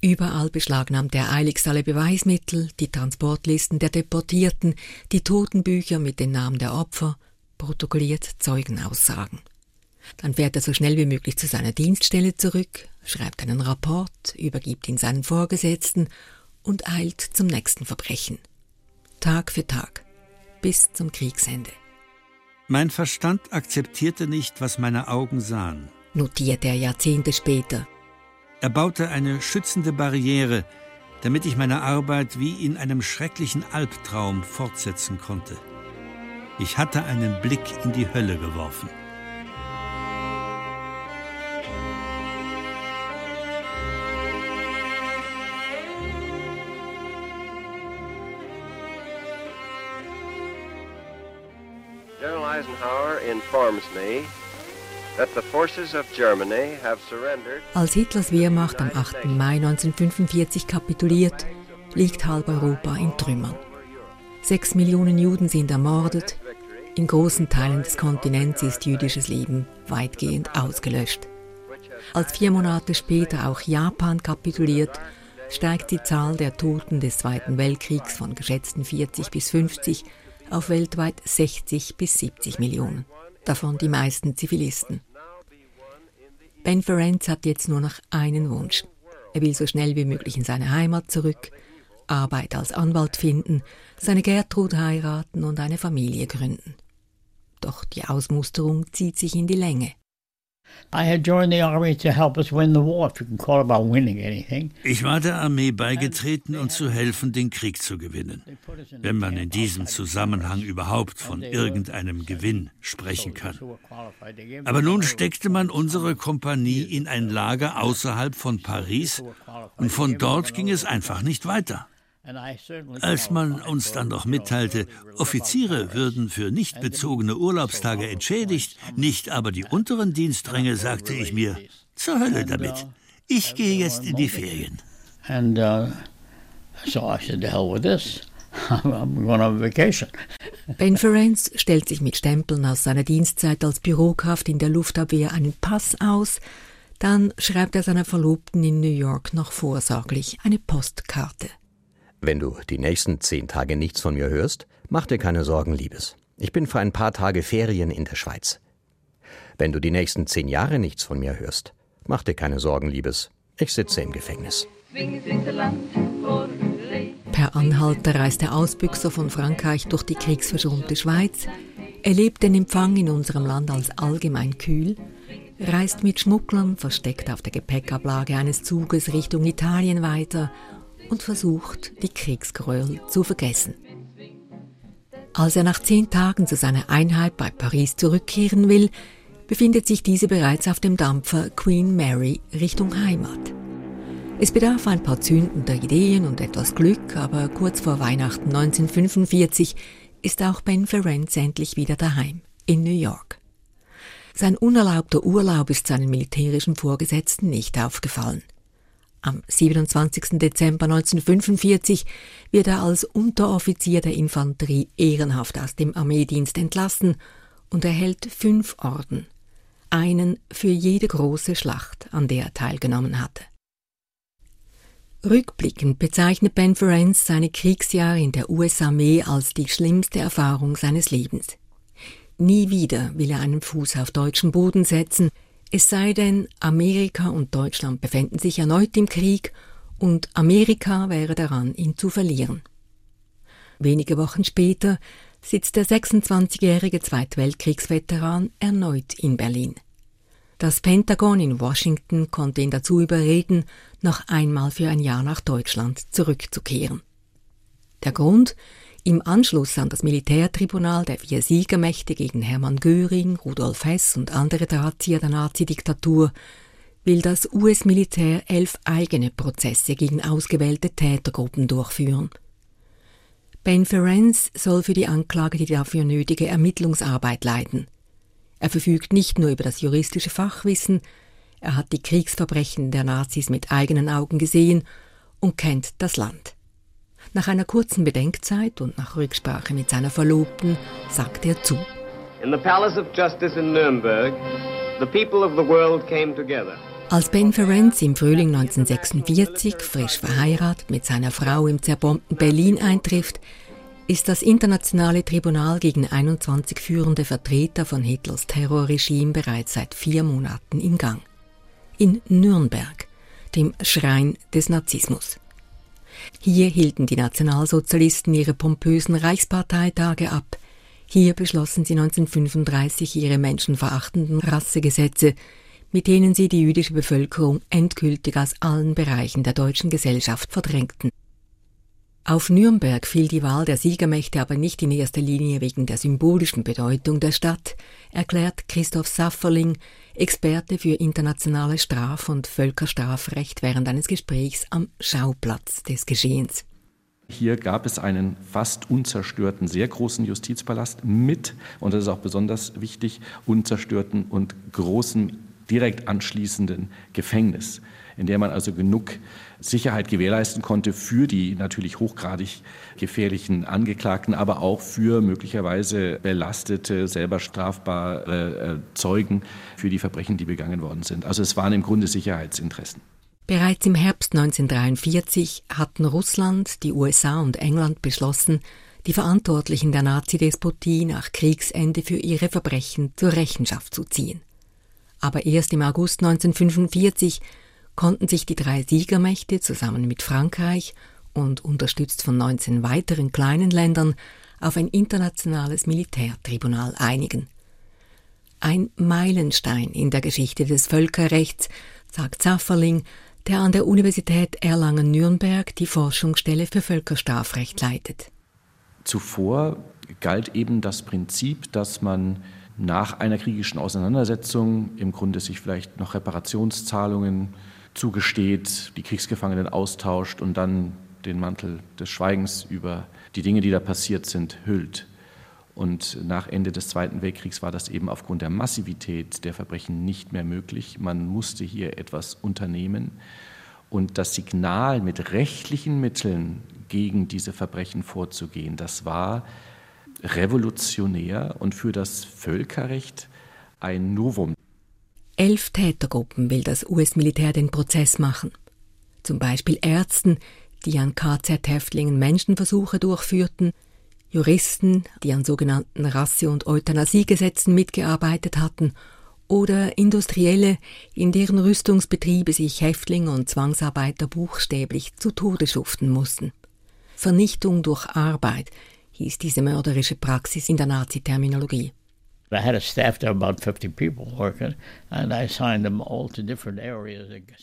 Überall beschlagnahmt er eiligst alle Beweismittel, die Transportlisten der Deportierten, die Totenbücher mit den Namen der Opfer, protokolliert Zeugenaussagen. Dann fährt er so schnell wie möglich zu seiner Dienststelle zurück, schreibt einen Rapport, übergibt ihn seinen Vorgesetzten und eilt zum nächsten Verbrechen. Tag für Tag, bis zum Kriegsende. Mein Verstand akzeptierte nicht, was meine Augen sahen. Notiert er Jahrzehnte später. Er baute eine schützende Barriere, damit ich meine Arbeit wie in einem schrecklichen Albtraum fortsetzen konnte. Ich hatte einen Blick in die Hölle geworfen. General Eisenhower informs me that the forces of Germany have surrendered. Als Hitlers Wehrmacht am 8. Mai 1945 kapituliert, liegt halb Europa in Trümmern. Sechs Millionen Juden sind ermordet. In großen Teilen des Kontinents ist jüdisches Leben weitgehend ausgelöscht. Als vier Monate später auch Japan kapituliert, steigt die Zahl der Toten des Zweiten Weltkriegs von geschätzten 40 bis 50 auf weltweit 60 bis 70 Millionen, davon die meisten Zivilisten. Ben Ferenc hat jetzt nur noch einen Wunsch. Er will so schnell wie möglich in seine Heimat zurück, Arbeit als Anwalt finden, seine Gertrud heiraten und eine Familie gründen. Doch die Ausmusterung zieht sich in die Länge. Ich war der Armee beigetreten, um zu helfen, den Krieg zu gewinnen. Wenn man in diesem Zusammenhang überhaupt von irgendeinem Gewinn sprechen kann. Aber nun steckte man unsere Kompanie in ein Lager außerhalb von Paris und von dort ging es einfach nicht weiter. Als man uns dann noch mitteilte, Offiziere würden für nicht bezogene Urlaubstage entschädigt, nicht aber die unteren Dienstränge, sagte ich mir, zur Hölle damit. Ich gehe jetzt in die Ferien. And uh, so I said, the hell with this. I'm going on vacation. Ben Ferenc stellt sich mit Stempeln aus seiner Dienstzeit als Bürokraft in der Luftabwehr einen Pass aus, dann schreibt er seiner Verlobten in New York noch vorsorglich eine Postkarte. Wenn du die nächsten zehn Tage nichts von mir hörst, mach dir keine Sorgen, Liebes. Ich bin für ein paar Tage Ferien in der Schweiz. Wenn du die nächsten zehn Jahre nichts von mir hörst, mach dir keine Sorgen, Liebes. Ich sitze im Gefängnis. Per Anhalter reist der Ausbüchser von Frankreich durch die kriegsverschonte Schweiz, erlebt den Empfang in unserem Land als allgemein kühl, reist mit Schmugglern versteckt auf der Gepäckablage eines Zuges Richtung Italien weiter und versucht, die Kriegsgräuel zu vergessen. Als er nach zehn Tagen zu seiner Einheit bei Paris zurückkehren will, befindet sich diese bereits auf dem Dampfer Queen Mary Richtung Heimat. Es bedarf ein paar zündender Ideen und etwas Glück, aber kurz vor Weihnachten 1945 ist auch Ben Ferenc endlich wieder daheim, in New York. Sein unerlaubter Urlaub ist seinen militärischen Vorgesetzten nicht aufgefallen. Am 27. Dezember 1945 wird er als Unteroffizier der Infanterie ehrenhaft aus dem Armeedienst entlassen und erhält fünf Orden, einen für jede große Schlacht, an der er teilgenommen hatte. Rückblickend bezeichnet Ben Ferenc seine Kriegsjahre in der US-Armee als die schlimmste Erfahrung seines Lebens. Nie wieder will er einen Fuß auf deutschen Boden setzen, es sei denn, Amerika und Deutschland befänden sich erneut im Krieg und Amerika wäre daran, ihn zu verlieren. Wenige Wochen später sitzt der 26-jährige Zweitweltkriegsveteran erneut in Berlin. Das Pentagon in Washington konnte ihn dazu überreden, noch einmal für ein Jahr nach Deutschland zurückzukehren. Der Grund? Im Anschluss an das Militärtribunal der vier Siegermächte gegen Hermann Göring, Rudolf Hess und andere Drahtzieher der Nazidiktatur will das US-Militär elf eigene Prozesse gegen ausgewählte Tätergruppen durchführen. Ben Ferenc soll für die Anklage die dafür nötige Ermittlungsarbeit leiten. Er verfügt nicht nur über das juristische Fachwissen, er hat die Kriegsverbrechen der Nazis mit eigenen Augen gesehen und kennt das Land. Nach einer kurzen Bedenkzeit und nach Rücksprache mit seiner Verlobten sagt er zu. In the Palace of Justice in Nürnberg, the people of the world came together. Als Ben Ferenc im Frühling 1946, frisch verheiratet, mit seiner Frau im zerbombten Berlin eintrifft, ist das Internationale Tribunal gegen 21 führende Vertreter von Hitlers Terrorregime bereits seit vier Monaten in Gang. In Nürnberg, dem Schrein des Narzissmus. Hier hielten die Nationalsozialisten ihre pompösen Reichsparteitage ab. Hier beschlossen sie 1935 ihre menschenverachtenden Rassegesetze, mit denen sie die jüdische Bevölkerung endgültig aus allen Bereichen der deutschen Gesellschaft verdrängten. Auf Nürnberg fiel die Wahl der Siegermächte aber nicht in erster Linie wegen der symbolischen Bedeutung der Stadt, erklärt Christoph Safferling, Experte für internationales Straf- und Völkerstrafrecht während eines Gesprächs am Schauplatz des Geschehens. Hier gab es einen fast unzerstörten, sehr großen Justizpalast mit, und das ist auch besonders wichtig, unzerstörten und großen direkt anschließenden Gefängnis, in der man also genug Sicherheit gewährleisten konnte für die natürlich hochgradig gefährlichen Angeklagten, aber auch für möglicherweise belastete, selber strafbare äh, Zeugen für die Verbrechen, die begangen worden sind. Also es waren im Grunde Sicherheitsinteressen. Bereits im Herbst 1943 hatten Russland, die USA und England beschlossen, die Verantwortlichen der Nazidespotie nach Kriegsende für ihre Verbrechen zur Rechenschaft zu ziehen aber erst im August 1945 konnten sich die drei Siegermächte zusammen mit Frankreich und unterstützt von 19 weiteren kleinen Ländern auf ein internationales Militärtribunal einigen. Ein Meilenstein in der Geschichte des Völkerrechts, sagt Zafferling, der an der Universität Erlangen-Nürnberg die Forschungsstelle für Völkerstrafrecht leitet. Zuvor galt eben das Prinzip, dass man nach einer kriegischen Auseinandersetzung im Grunde sich vielleicht noch Reparationszahlungen zugesteht, die Kriegsgefangenen austauscht und dann den Mantel des Schweigens über die Dinge, die da passiert sind, hüllt. Und nach Ende des Zweiten Weltkriegs war das eben aufgrund der Massivität der Verbrechen nicht mehr möglich. Man musste hier etwas unternehmen. Und das Signal, mit rechtlichen Mitteln gegen diese Verbrechen vorzugehen, das war revolutionär und für das Völkerrecht ein Novum. Elf Tätergruppen will das US-Militär den Prozess machen. Zum Beispiel Ärzten, die an KZ-Häftlingen Menschenversuche durchführten, Juristen, die an sogenannten Rasse- und Euthanasiegesetzen mitgearbeitet hatten, oder Industrielle, in deren Rüstungsbetriebe sich Häftlinge und Zwangsarbeiter buchstäblich zu Tode schuften mussten. Vernichtung durch Arbeit hieß diese mörderische Praxis in der Nazi-Terminologie.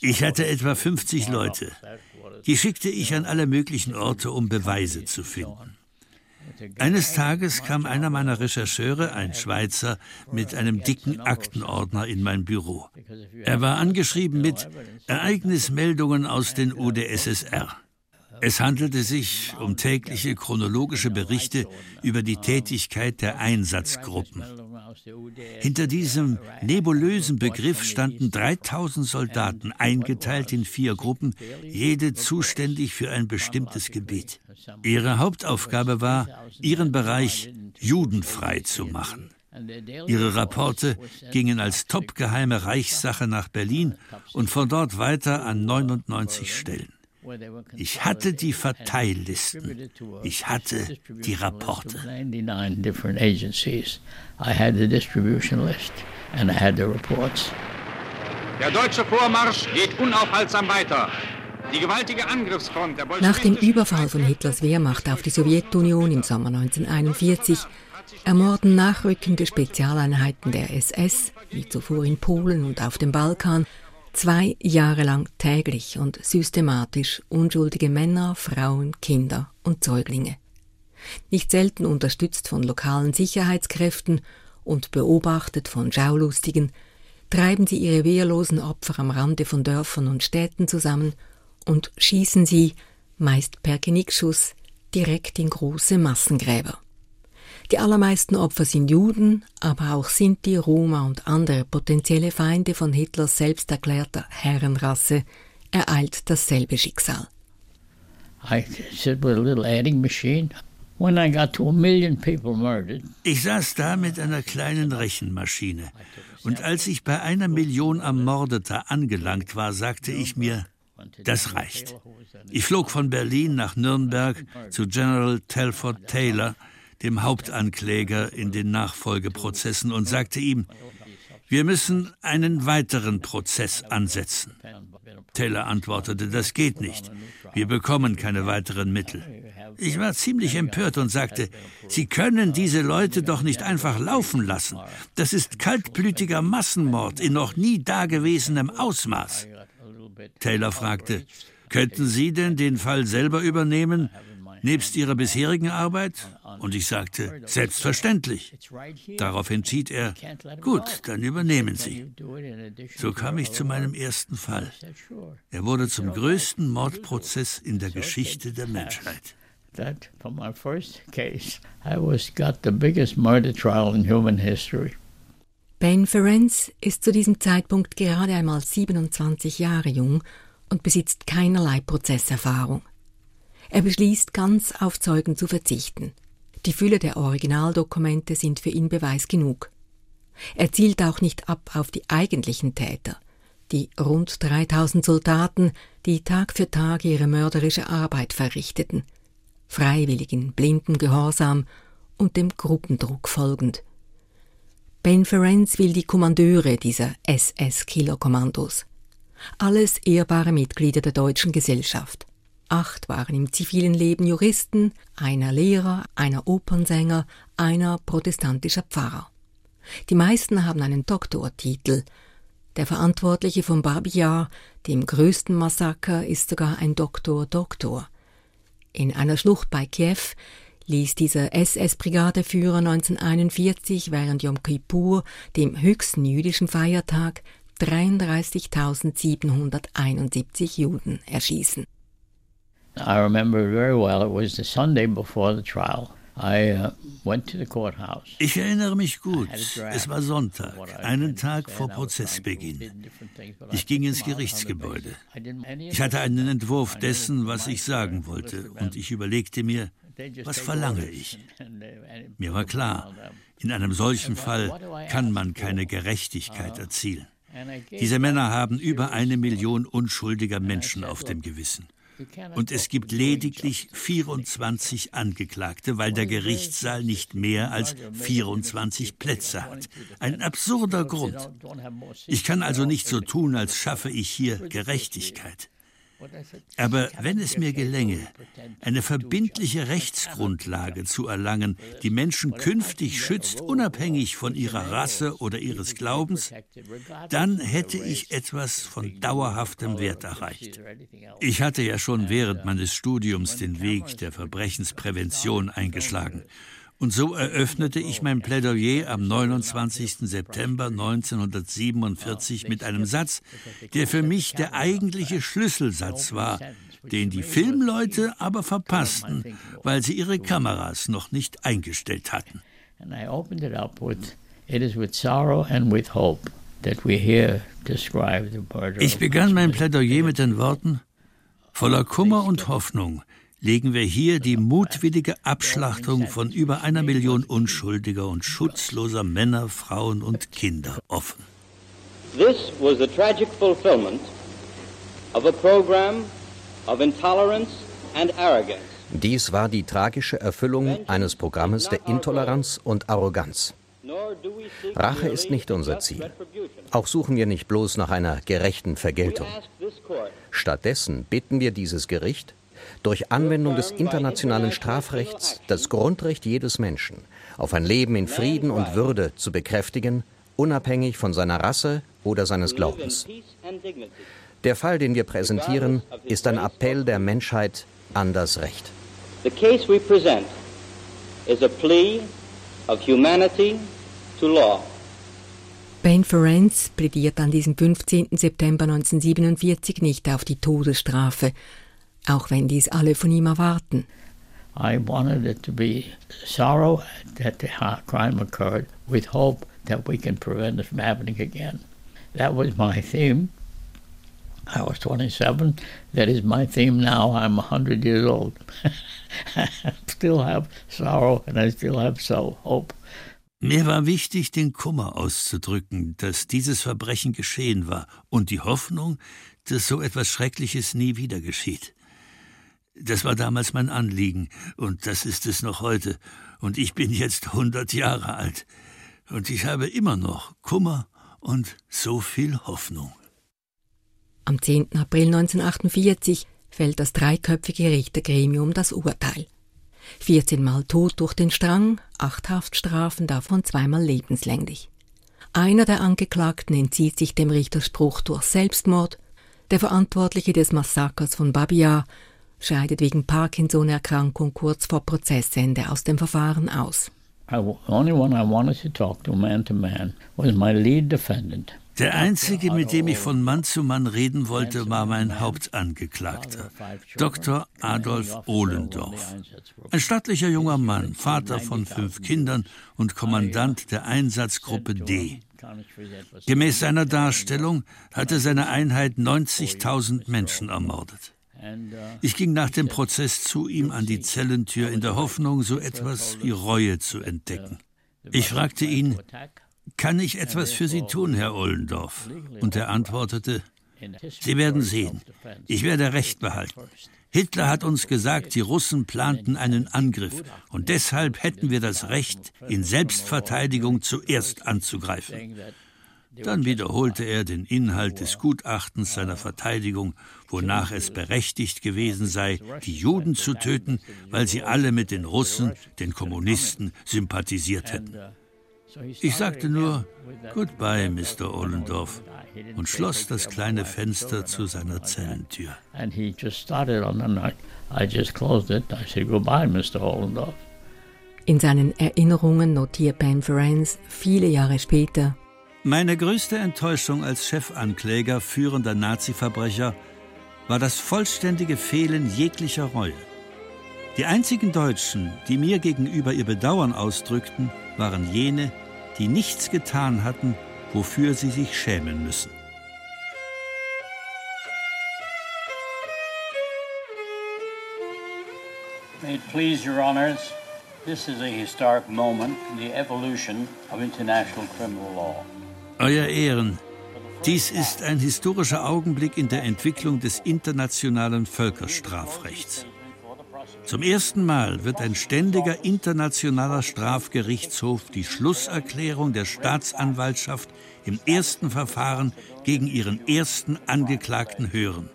Ich hatte etwa 50 Leute. Die schickte ich an alle möglichen Orte, um Beweise zu finden. Eines Tages kam einer meiner Rechercheure, ein Schweizer, mit einem dicken Aktenordner in mein Büro. Er war angeschrieben mit Ereignismeldungen aus den UdSSR. Es handelte sich um tägliche chronologische Berichte über die Tätigkeit der Einsatzgruppen. Hinter diesem nebulösen Begriff standen 3000 Soldaten, eingeteilt in vier Gruppen, jede zuständig für ein bestimmtes Gebiet. Ihre Hauptaufgabe war, ihren Bereich judenfrei zu machen. Ihre Rapporte gingen als topgeheime Reichssache nach Berlin und von dort weiter an 99 Stellen. Ich hatte die Verteillisten. Ich hatte die Rapporte. Der deutsche Vormarsch geht unaufhaltsam weiter. Die gewaltige Angriffsfront der Nach dem Überfall von Hitlers Wehrmacht auf die Sowjetunion im Sommer 1941 ermorden nachrückende Spezialeinheiten der SS, wie zuvor in Polen und auf dem Balkan, zwei Jahre lang täglich und systematisch unschuldige Männer, Frauen, Kinder und Säuglinge. Nicht selten unterstützt von lokalen Sicherheitskräften und beobachtet von Schaulustigen, treiben sie ihre wehrlosen Opfer am Rande von Dörfern und Städten zusammen und schießen sie, meist per Genickschuss, direkt in große Massengräber. Die allermeisten Opfer sind Juden, aber auch Sinti, Roma und andere potenzielle Feinde von Hitlers selbst erklärter Herrenrasse ereilt dasselbe Schicksal. Ich saß da mit einer kleinen Rechenmaschine. Und als ich bei einer Million Ermordeter angelangt war, sagte ich mir, das reicht. Ich flog von Berlin nach Nürnberg zu General Telford Taylor, dem Hauptankläger in den Nachfolgeprozessen, und sagte ihm, wir müssen einen weiteren Prozess ansetzen. Taylor antwortete, das geht nicht. Wir bekommen keine weiteren Mittel. Ich war ziemlich empört und sagte, Sie können diese Leute doch nicht einfach laufen lassen. Das ist kaltblütiger Massenmord in noch nie dagewesenem Ausmaß. Taylor fragte, könnten Sie denn den Fall selber übernehmen, nebst Ihrer bisherigen Arbeit? Und ich sagte, selbstverständlich. Darauf entschied er, gut, dann übernehmen Sie. So kam ich zu meinem ersten Fall. Er wurde zum größten Mordprozess in der Geschichte der Menschheit. that for my first case, I was got the biggest murder trial in human history. Ben Ferenc ist zu diesem Zeitpunkt gerade einmal 27 Jahre jung und besitzt keinerlei Prozesserfahrung. Er beschließt, ganz auf Zeugen zu verzichten. Die Fülle der Originaldokumente sind für ihn Beweis genug. Er zielt auch nicht ab auf die eigentlichen Täter, die rund 3000 Soldaten, die Tag für Tag ihre mörderische Arbeit verrichteten, freiwillig in blindem Gehorsam und dem Gruppendruck folgend. Ben Ferenc will die Kommandeure dieser SS-Killerkommandos. Alles ehrbare Mitglieder der deutschen Gesellschaft. Acht waren im zivilen Leben Juristen, einer Lehrer, einer Opernsänger, einer protestantischer Pfarrer. Die meisten haben einen Doktortitel. Der Verantwortliche vom Babi-Jahr, dem größten Massaker, ist sogar ein Doktor Doktor. In einer Schlucht bei Kiew ließ dieser SS-Brigadeführer 1941 während Yom Kippur, dem höchsten jüdischen Feiertag, 33.771 Juden erschießen. Ich erinnere mich gut. Es war Sonntag, einen Tag vor Prozessbeginn. Ich ging ins Gerichtsgebäude. Ich hatte einen Entwurf dessen, was ich sagen wollte, und ich überlegte mir, was verlange ich? Mir war klar, in einem solchen Fall kann man keine Gerechtigkeit erzielen. Diese Männer haben über eine Million unschuldiger Menschen auf dem Gewissen. Und es gibt lediglich 24 Angeklagte, weil der Gerichtssaal nicht mehr als 24 Plätze hat. Ein absurder Grund. Ich kann also nicht so tun, als schaffe ich hier Gerechtigkeit. Aber wenn es mir gelänge, eine verbindliche Rechtsgrundlage zu erlangen, die Menschen künftig schützt, unabhängig von ihrer Rasse oder ihres Glaubens, dann hätte ich etwas von dauerhaftem Wert erreicht. Ich hatte ja schon während meines Studiums den Weg der Verbrechensprävention eingeschlagen. Und so eröffnete ich mein Plädoyer am 29. September 1947 mit einem Satz, der für mich der eigentliche Schlüsselsatz war, den die Filmleute aber verpassten, weil sie ihre Kameras noch nicht eingestellt hatten. And I opened it up with, it is with sorrow and with hope that we here describe the murder Ich begann mein Plädoyer mit den Worten, voller Kummer und Hoffnung legen wir hier die mutwillige Abschlachtung von über einer Million unschuldiger und schutzloser Männer, Frauen und Kinder offen. This was the tragic fulfillment of a program of intolerance and arrogance. Dies war die tragische Erfüllung eines Programmes der Intoleranz und Arroganz. Rache ist nicht unser Ziel. Auch suchen wir nicht bloß nach einer gerechten We Vergeltung. ask this court Stattdessen bitten wir dieses Gericht, durch Anwendung des internationalen Strafrechts das Grundrecht jedes Menschen auf ein Leben in Frieden und Würde zu bekräftigen, unabhängig von seiner Rasse oder seines Glaubens. Der Fall, den wir präsentieren, ist ein Appell der Menschheit an das Recht. The case we present is a plea of humanity to law. Ben Ferenc plädiert an diesem 15. September 1947 nicht auf die Todesstrafe, auch wenn dies alle von ihm erwarten. I wanted it to be sorrow that the crime occurred with hope that we can prevent it from happening again. That was my theme. I was 27. That is my theme now. I'm 100 years old. I still have sorrow and I still have so hope. Mir war wichtig, den Kummer auszudrücken, dass dieses Verbrechen geschehen war und die Hoffnung, dass so etwas Schreckliches nie wieder geschieht. Das war damals mein Anliegen und das ist es noch heute. Und ich bin jetzt hundert Jahre alt und ich habe immer noch Kummer und so viel Hoffnung. Am 10. April 1948 fällt das dreiköpfige Richtergremium das Urteil. 14 Mal Tod durch den Strang, acht Haftstrafen, davon zweimal lebenslänglich. Einer der Angeklagten entzieht sich dem Richterspruch durch Selbstmord, der Verantwortliche des Massakers von Babia scheidet wegen Parkinson-Erkrankung kurz vor Prozessende aus dem Verfahren aus. Der einzige, mit dem ich von Mann zu Mann reden wollte, war mein Hauptangeklagter, Dr. Adolf Ohlendorf. Ein stattlicher junger Mann, Vater von fünf Kindern und Kommandant der Einsatzgruppe D. Gemäß seiner Darstellung hatte seine Einheit 90.000 Menschen ermordet. Ich ging nach dem Prozess zu ihm an die Zellentür in der Hoffnung, so etwas wie Reue zu entdecken. Ich fragte ihn, kann ich etwas für Sie tun, Herr Ollendorf? Und er antwortete, Sie werden sehen, ich werde Recht behalten. Hitler hat uns gesagt, die Russen planten einen Angriff und deshalb hätten wir das Recht, in Selbstverteidigung zuerst anzugreifen. Dann wiederholte er den Inhalt des Gutachtens seiner Verteidigung, wonach es berechtigt gewesen sei, die Juden zu töten, weil sie alle mit den Russen, den Kommunisten, sympathisiert hätten. Ich sagte nur Goodbye, Mr. Ohlendorf und schloss das kleine Fenster zu seiner Zellentür. In seinen Erinnerungen notiert Ben Ferenc viele Jahre später. Meine größte Enttäuschung als Chefankläger führender Nazi-Verbrecher war das vollständige Fehlen jeglicher Reue. Die einzigen Deutschen, die mir gegenüber ihr Bedauern ausdrückten, waren jene, die nichts getan hatten, wofür sie sich schämen müssen. May it please your honors, this is a historic moment in the evolution of international criminal law. Euer Ehren, dies ist ein historischer Augenblick in der Entwicklung des internationalen Völkerstrafrechts. Zum ersten Mal wird ein ständiger internationaler Strafgerichtshof die Schlusserklärung der Staatsanwaltschaft im ersten Verfahren gegen ihren ersten Angeklagten hören,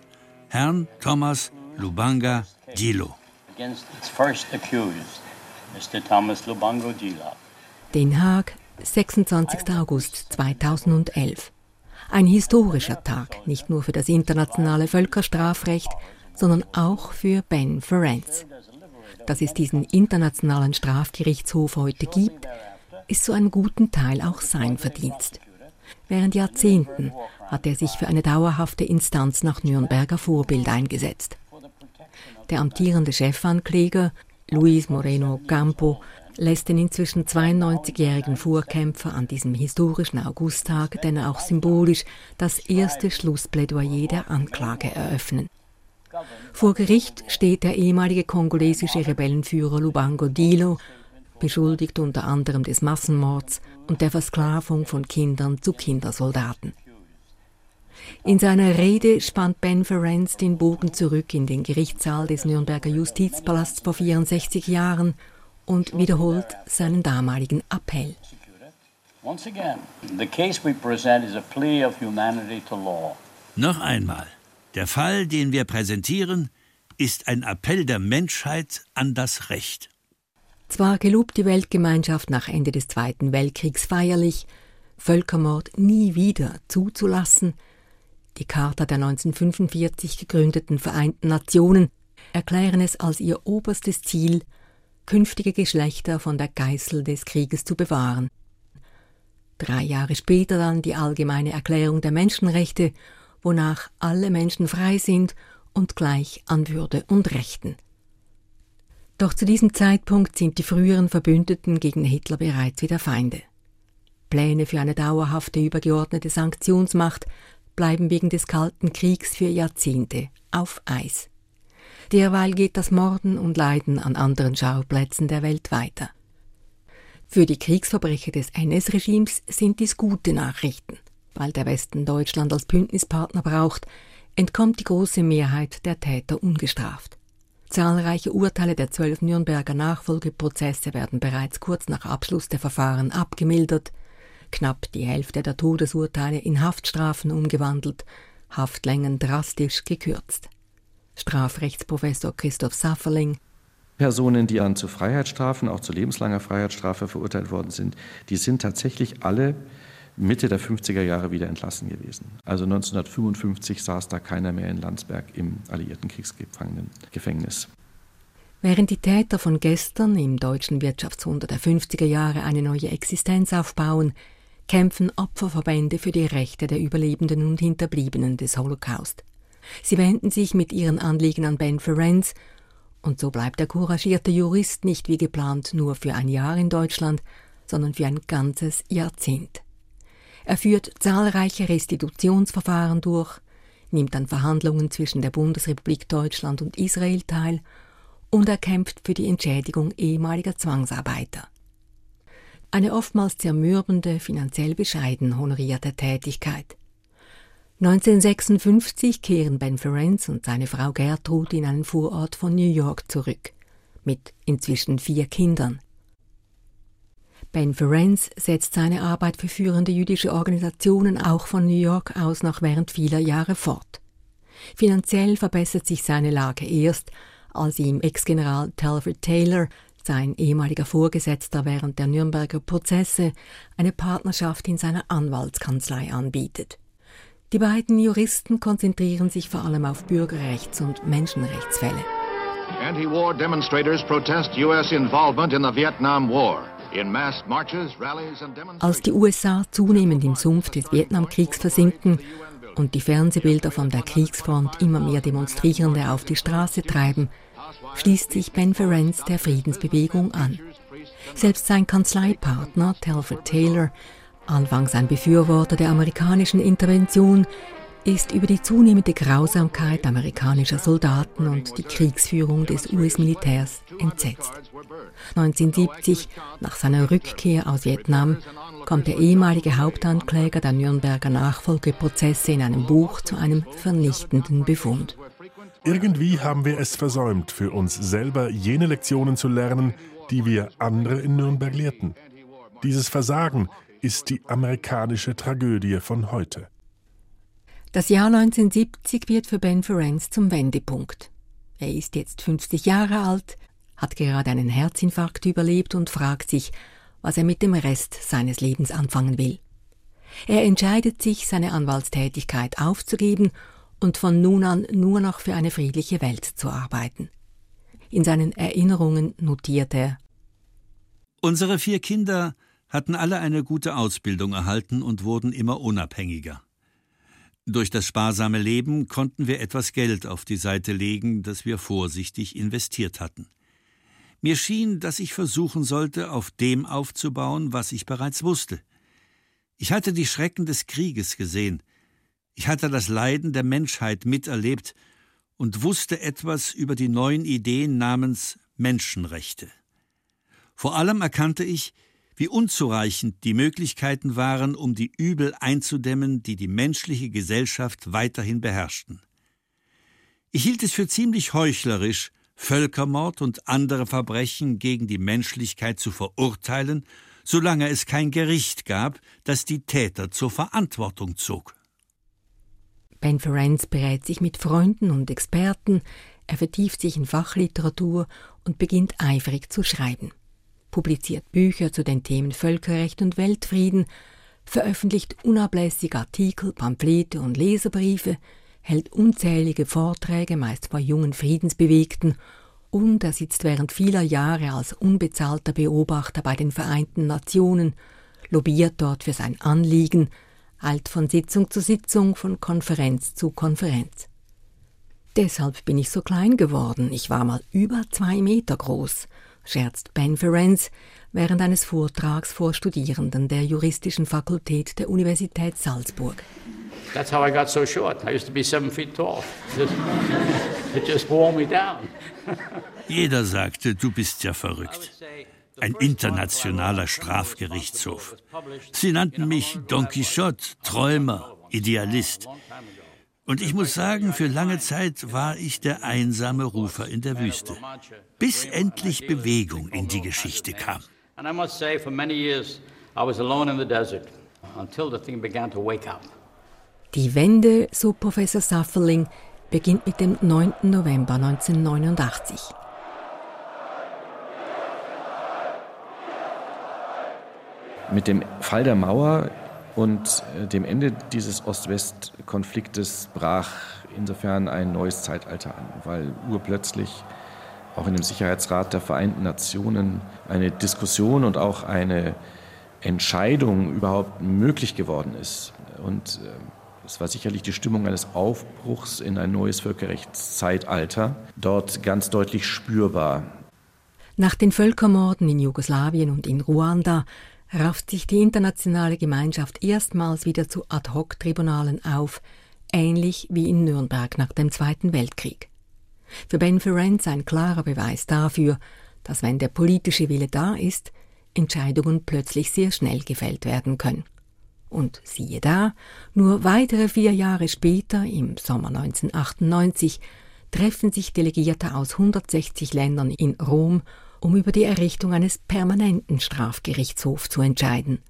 Herrn Thomas Lubanga Dilo. Den Haag, 26. August 2011. Ein historischer Tag, nicht nur für das internationale Völkerstrafrecht, sondern auch für Ben Ferenc. Dass es diesen internationalen Strafgerichtshof heute gibt, ist zu einem guten Teil auch sein Verdienst. Während Jahrzehnten hat er sich für eine dauerhafte Instanz nach Nürnberger Vorbild eingesetzt. Der amtierende Chefankläger Luis Moreno Campo lässt den inzwischen 92-jährigen Vorkämpfer an diesem historischen Augusttag denn auch symbolisch das erste Schlussplädoyer der Anklage eröffnen. Vor Gericht steht der ehemalige kongolesische Rebellenführer Lubango Dilo, beschuldigt unter anderem des Massenmords und der Versklavung von Kindern zu Kindersoldaten. In seiner Rede spannt Ben Ferenc den Bogen zurück in den Gerichtssaal des Nürnberger Justizpalasts vor 64 Jahren und wiederholt seinen damaligen Appell. Noch einmal. Der Fall, den wir präsentieren, ist ein Appell der Menschheit an das Recht. Zwar gelobt die Weltgemeinschaft nach Ende des Zweiten Weltkriegs feierlich, Völkermord nie wieder zuzulassen, die Charta der 1945 gegründeten Vereinten Nationen erklären es als ihr oberstes Ziel, künftige Geschlechter von der Geißel des Krieges zu bewahren. Drei Jahre später dann die Allgemeine Erklärung der Menschenrechte, wonach alle Menschen frei sind und gleich an Würde und Rechten. Doch zu diesem Zeitpunkt sind die früheren Verbündeten gegen Hitler bereits wieder Feinde. Pläne für eine dauerhafte übergeordnete Sanktionsmacht bleiben wegen des Kalten Kriegs für Jahrzehnte auf Eis. Derweil geht das Morden und Leiden an anderen Schauplätzen der Welt weiter. Für die Kriegsverbrecher des NS-Regimes sind dies gute Nachrichten. Weil der Westen Deutschland als Bündnispartner braucht, entkommt die große Mehrheit der Täter ungestraft. Zahlreiche Urteile der zwölf Nürnberger Nachfolgeprozesse werden bereits kurz nach Abschluss der Verfahren abgemildert, knapp die Hälfte der Todesurteile in Haftstrafen umgewandelt, Haftlängen drastisch gekürzt. Strafrechtsprofessor Christoph Safferling Personen, die an zu Freiheitsstrafen, auch zu lebenslanger Freiheitsstrafe verurteilt worden sind, die sind tatsächlich alle Mitte der 50er Jahre wieder entlassen gewesen. Also 1955 saß da keiner mehr in Landsberg im alliierten Kriegsgefängnis. Während die Täter von gestern im deutschen Wirtschaftswunder der 50er Jahre eine neue Existenz aufbauen, kämpfen Opferverbände für die Rechte der Überlebenden und Hinterbliebenen des Holocaust. Sie wenden sich mit ihren Anliegen an Ben Ferenc, und so bleibt der couragierte Jurist nicht wie geplant nur für ein Jahr in Deutschland, sondern für ein ganzes Jahrzehnt. Er führt zahlreiche Restitutionsverfahren durch, nimmt an Verhandlungen zwischen der Bundesrepublik Deutschland und Israel teil und er kämpft für die Entschädigung ehemaliger Zwangsarbeiter. Eine oftmals zermürbende, finanziell bescheiden honorierte Tätigkeit. 1956 kehren Ben Ferenc und seine Frau Gertrud in einen Vorort von New York zurück, mit inzwischen vier Kindern. Ben Ferenc setzt seine Arbeit für führende jüdische Organisationen auch von New York aus noch während vieler Jahre fort. Finanziell verbessert sich seine Lage erst, als ihm Ex-General Telford Taylor, sein ehemaliger Vorgesetzter während der Nürnberger Prozesse, eine Partnerschaft in seiner Anwaltskanzlei anbietet. Die beiden Juristen konzentrieren sich vor allem auf Bürgerrechts- und Menschenrechtsfälle. Anti-war demonstrators protest US involvement in the Vietnam War. Als die USA zunehmend im Sumpf des Vietnamkriegs versinken und die Fernsehbilder von der Kriegsfront immer mehr Demonstrierende auf die Straße treiben, schließt sich Ben Ferenc der Friedensbewegung an. Selbst sein Kanzleipartner Telford Taylor Anfangs ein Befürworter der amerikanischen Intervention, ist über die zunehmende Grausamkeit amerikanischer Soldaten und die Kriegsführung des US-Militärs entsetzt. 1970, nach seiner Rückkehr aus Vietnam, kommt der ehemalige Hauptankläger der Nürnberger Nachfolgeprozesse in einem Buch zu einem vernichtenden Befund. Irgendwie haben wir es versäumt, für uns selber jene Lektionen zu lernen, die wir andere in Nürnberg lehrten. Dieses Versagen ist die amerikanische Tragödie von heute. Das Jahr 1970 wird für Ben Ferenc zum Wendepunkt. Er ist jetzt 50 Jahre alt, hat gerade einen Herzinfarkt überlebt und fragt sich, was er mit dem Rest seines Lebens anfangen will. Er entscheidet sich, seine Anwaltstätigkeit aufzugeben und von nun an nur noch für eine friedliche Welt zu arbeiten. In seinen Erinnerungen notiert er Unsere vier Kinder hatten alle eine gute Ausbildung erhalten und wurden immer unabhängiger. Durch das sparsame Leben konnten wir etwas Geld auf die Seite legen, das wir vorsichtig investiert hatten. Mir schien, dass ich versuchen sollte, auf dem aufzubauen, was ich bereits wusste. Ich hatte die Schrecken des Krieges gesehen, ich hatte das Leiden der Menschheit miterlebt und wusste etwas über die neuen Ideen namens Menschenrechte. Vor allem erkannte ich, wie unzureichend die Möglichkeiten waren, um die Übel einzudämmen, die die menschliche Gesellschaft weiterhin beherrschten. Ich hielt es für ziemlich heuchlerisch, Völkermord und andere Verbrechen gegen die Menschlichkeit zu verurteilen, solange es kein Gericht gab, das die Täter zur Verantwortung zog. Ben Ferenc berät sich mit Freunden und Experten, Er vertieft sich in Fachliteratur und beginnt eifrig zu schreiben. Publiziert Bücher zu den Themen Völkerrecht und Weltfrieden, veröffentlicht unablässig Artikel, Pamphlete und Leserbriefe, hält unzählige Vorträge, meist vor jungen Friedensbewegten, und er sitzt während vieler Jahre als unbezahlter Beobachter bei den Vereinten Nationen, lobbyiert dort für sein Anliegen, eilt von Sitzung zu Sitzung, von Konferenz zu Konferenz. Deshalb bin ich so klein geworden. Ich war mal über zwei Meter groß, scherzt Ben Ferenc während eines Vortrags vor Studierenden der juristischen Fakultät der Universität Salzburg. That's how I got so short. I used to be seven feet tall. It just wore me down. Jeder sagte, du bist ja verrückt. Ein internationaler Strafgerichtshof. Sie nannten mich Don Quixote, Träumer, Idealist. Und ich muss sagen, für lange Zeit war ich der einsame Rufer in der Wüste, bis endlich Bewegung in die Geschichte kam. And I must say, for many years, I was alone in the desert until the thing began to wake up. Die Wende, so Professor Safferling, beginnt mit dem 9. November 1989. Mit dem Fall der Mauer und äh, dem Ende dieses Ost-West-Konfliktes brach insofern ein neues Zeitalter an, weil urplötzlich auch in dem Sicherheitsrat der Vereinten Nationen eine Diskussion und auch eine Entscheidung überhaupt möglich geworden ist. Und äh, es war sicherlich die Stimmung eines Aufbruchs in ein neues Völkerrechtszeitalter dort ganz deutlich spürbar. Nach den Völkermorden in Jugoslawien und in Ruanda rafft sich die internationale Gemeinschaft erstmals wieder zu Ad-hoc-Tribunalen auf, ähnlich wie in Nürnberg nach dem Zweiten Weltkrieg. Für Ben Ferenc ein klarer Beweis dafür, dass wenn der politische Wille da ist, Entscheidungen plötzlich sehr schnell gefällt werden können. Und siehe da, nur weitere vier Jahre später, im Sommer 1998, treffen sich Delegierte aus 160 Ländern in Rom, um über die Errichtung eines permanenten Strafgerichtshofs zu entscheiden.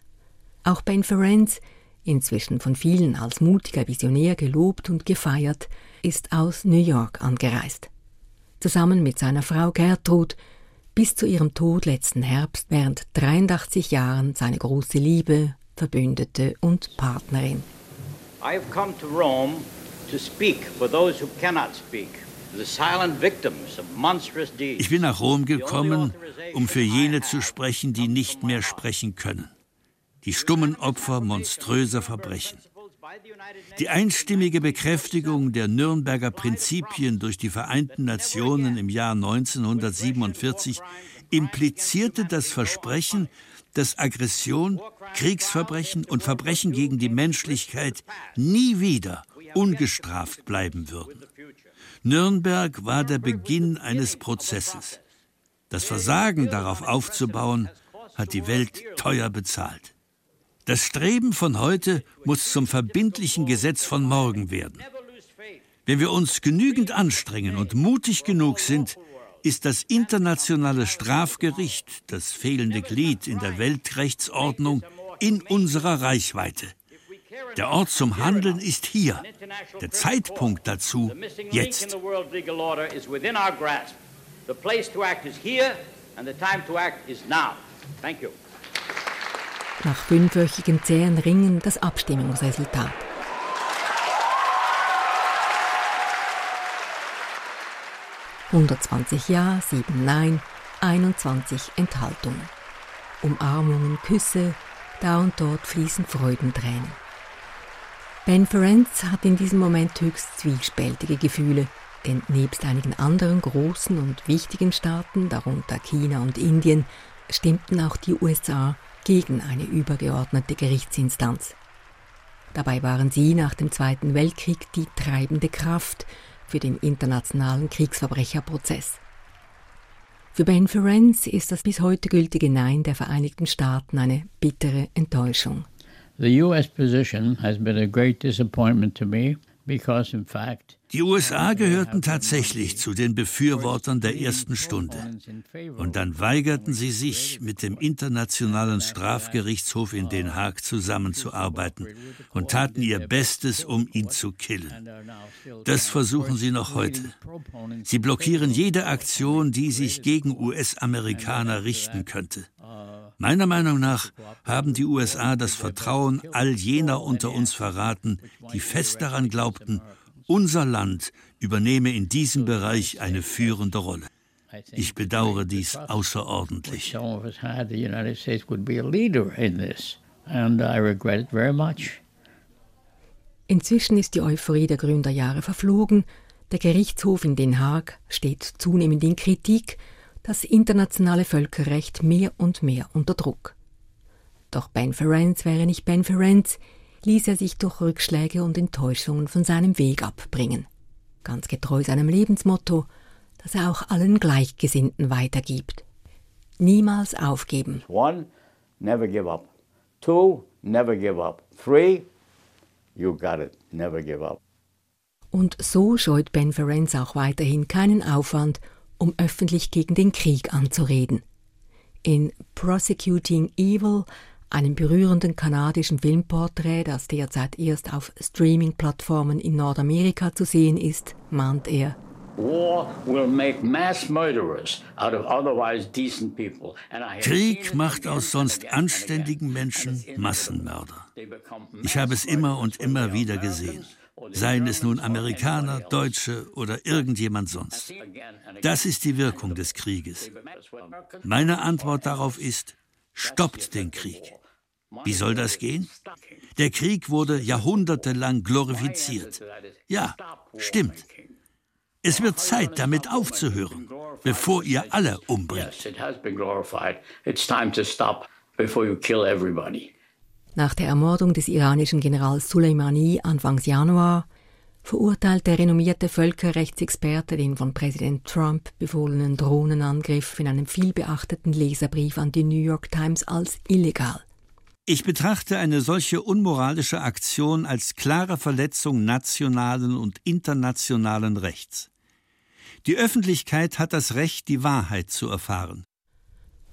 Auch Ben Ferenc, inzwischen von vielen als mutiger Visionär gelobt und gefeiert, ist aus New York angereist. Zusammen mit seiner Frau Gertrud bis zu ihrem Tod letzten Herbst während 83 Jahren seine große Liebe, Verbündete und Partnerin. I have come to Rome to speak for those who cannot speak. Ich bin nach Rom gekommen, um für jene zu sprechen, die nicht mehr sprechen können. Die stummen Opfer monströser Verbrechen. Die einstimmige Bekräftigung der Nürnberger Prinzipien durch die Vereinten Nationen im Jahr 1947 implizierte das Versprechen, dass Aggression, Kriegsverbrechen und Verbrechen gegen die Menschlichkeit nie wieder ungestraft bleiben würden. Nürnberg war der Beginn eines Prozesses. Das Versagen darauf aufzubauen, hat die Welt teuer bezahlt. Das Streben von heute muss zum verbindlichen Gesetz von morgen werden. Wenn wir uns genügend anstrengen und mutig genug sind, ist das internationale Strafgericht, das fehlende Glied in der Weltrechtsordnung, in unserer Reichweite. Der Ort zum Handeln ist hier. Der Zeitpunkt dazu jetzt. The place to act is here and the time to act is now. Thank you. Nach fünfwöchigen zähen Ringen das Abstimmungsresultat. »120 Ja, 7 Nein, 21 Enthaltungen. Umarmungen, Küsse, da und dort fließen Freudentränen. Ben Ferenc hat in diesem Moment höchst zwiespältige Gefühle, denn nebst einigen anderen großen und wichtigen Staaten, darunter China und Indien, stimmten auch die USA gegen eine übergeordnete Gerichtsinstanz. Dabei waren sie nach dem Zweiten Weltkrieg die treibende Kraft für den internationalen Kriegsverbrecherprozess. Für Ben Ferenc ist das bis heute gültige Nein der Vereinigten Staaten eine bittere Enttäuschung. Die USA gehörten tatsächlich zu den Befürwortern der ersten Stunde. Und dann weigerten sie sich, mit dem Internationalen Strafgerichtshof in Den Haag zusammenzuarbeiten und taten ihr Bestes, um ihn zu killen. Das versuchen sie noch heute. Sie blockieren jede Aktion, die sich gegen US-Amerikaner richten könnte. Meiner Meinung nach haben die USA das Vertrauen all jener unter uns verraten, die fest daran glaubten, unser Land übernehme in diesem Bereich eine führende Rolle. Ich bedauere dies außerordentlich. Inzwischen ist die Euphorie der Gründerjahre verflogen. Der Gerichtshof in Den Haag steht zunehmend in Kritik das internationale Völkerrecht mehr und mehr unter Druck. Doch Ben Ferenc wäre nicht Ben Ferenc, ließ er sich durch Rückschläge und Enttäuschungen von seinem Weg abbringen. Ganz getreu seinem Lebensmotto, das er auch allen Gleichgesinnten weitergibt. Niemals aufgeben. One, never give up. Two, never give up. Three, you got it, never give up. Und so scheut Ben Ferenc auch weiterhin keinen Aufwand, um öffentlich gegen den Krieg anzureden. In Prosecuting Evil, einem berührenden kanadischen Filmporträt, das derzeit erst auf Streaming-Plattformen in Nordamerika zu sehen ist, mahnt er, Krieg macht aus sonst anständigen Menschen Massenmörder. Ich habe es immer und immer wieder gesehen seien es nun Amerikaner, Deutsche oder irgendjemand sonst. Das ist die Wirkung des Krieges. Meine Antwort darauf ist, stoppt den Krieg. Wie soll das gehen? Der Krieg wurde jahrhundertelang glorifiziert. Ja, stimmt. Es wird Zeit, damit aufzuhören, bevor ihr alle umbringt. before you kill everybody. Nach der Ermordung des iranischen Generals Soleimani Anfangs Januar verurteilt der renommierte Völkerrechtsexperte den von Präsident Trump befohlenen Drohnenangriff in einem vielbeachteten Leserbrief an die New York Times als illegal. Ich betrachte eine solche unmoralische Aktion als klare Verletzung nationalen und internationalen Rechts. Die Öffentlichkeit hat das Recht, die Wahrheit zu erfahren.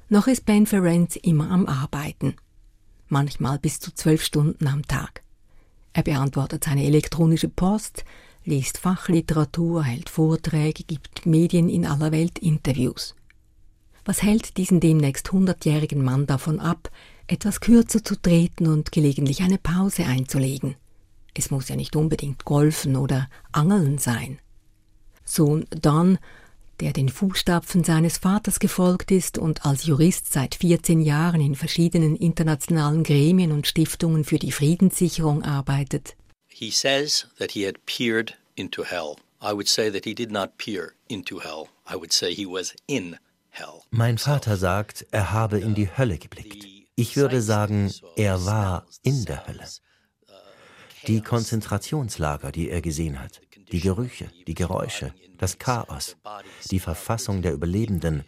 Noch ist Ben Ferenc immer am Arbeiten manchmal bis zu zwölf Stunden am Tag. Er beantwortet seine elektronische Post, liest Fachliteratur, hält Vorträge, gibt Medien in aller Welt Interviews. Was hält diesen demnächst hundertjährigen Mann davon ab, etwas kürzer zu treten und gelegentlich eine Pause einzulegen? Es muss ja nicht unbedingt Golfen oder Angeln sein. Sohn Don der den Fußstapfen seines Vaters gefolgt ist und als Jurist seit 14 Jahren in verschiedenen internationalen Gremien und Stiftungen für die Friedenssicherung arbeitet. He says that he had peered into hell. I would say that he did not peer into hell. I would say he was in hell. Mein Vater sagt, er habe in die Hölle geblickt. Ich würde sagen, er war in der Hölle. Die Konzentrationslager, die er gesehen hat, die Gerüche, die Geräusche, das Chaos, die Verfassung der Überlebenden,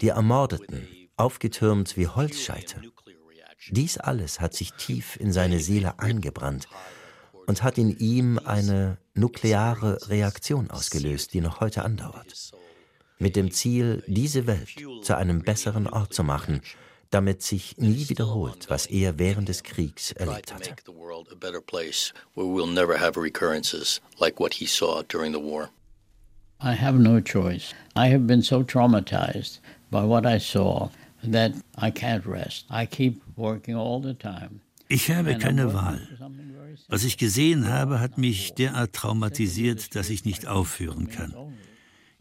die Ermordeten, aufgetürmt wie Holzscheite. Dies alles hat sich tief in seine Seele eingebrannt und hat in ihm eine nukleare Reaktion ausgelöst, die noch heute andauert. Mit dem Ziel, diese Welt zu einem besseren Ort zu machen, damit sich nie wiederholt, was er während des Kriegs erlebt hatte. I have no choice. I have been so traumatized by what I saw that I can't rest. I keep working all the time. Ich habe keine Wahl. Was ich gesehen habe, hat mich derart traumatisiert, dass ich nicht aufhören kann.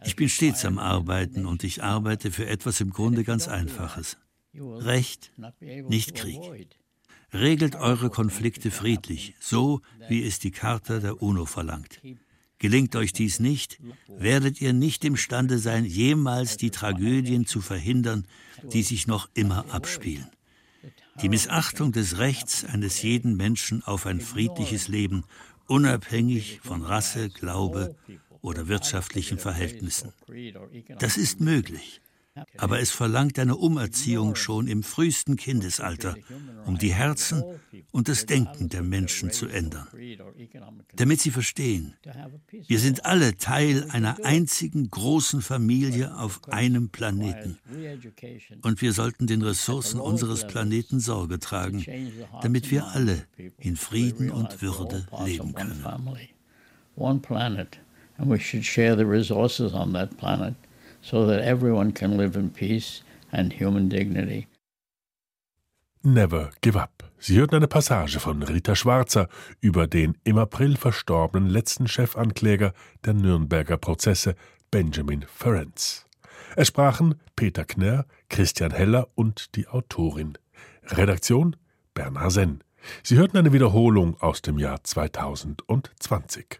Ich bin stets am Arbeiten und ich arbeite für etwas im Grunde ganz Einfaches. Recht, nicht Krieg. Regelt eure Konflikte friedlich, so wie es die Charta der UNO verlangt. Gelingt euch dies nicht, werdet ihr nicht imstande sein, jemals die Tragödien zu verhindern, die sich noch immer abspielen. Die Missachtung des Rechts eines jeden Menschen auf ein friedliches Leben, unabhängig von Rasse, Glaube oder wirtschaftlichen Verhältnissen. Das ist möglich. Aber es verlangt eine Umerziehung schon im frühesten Kindesalter, um die Herzen und das Denken der Menschen zu ändern. damit sie verstehen, wir sind alle Teil einer einzigen großen Familie auf einem Planeten. Und wir sollten den Ressourcen unseres Planeten Sorge tragen, damit wir alle in Frieden und Würde leben können. One planet, and we should share the resources on that planet so that everyone can live in peace and human dignity. Never Give Up. Sie hörten eine Passage von Rita Schwarzer über den im April verstorbenen letzten Chefankläger der Nürnberger Prozesse, Benjamin Ferencz. Es sprachen Peter Knerr, Christian Heller und die Autorin. Redaktion Bernhard Senn. Sie hörten eine Wiederholung aus dem Jahr 2020.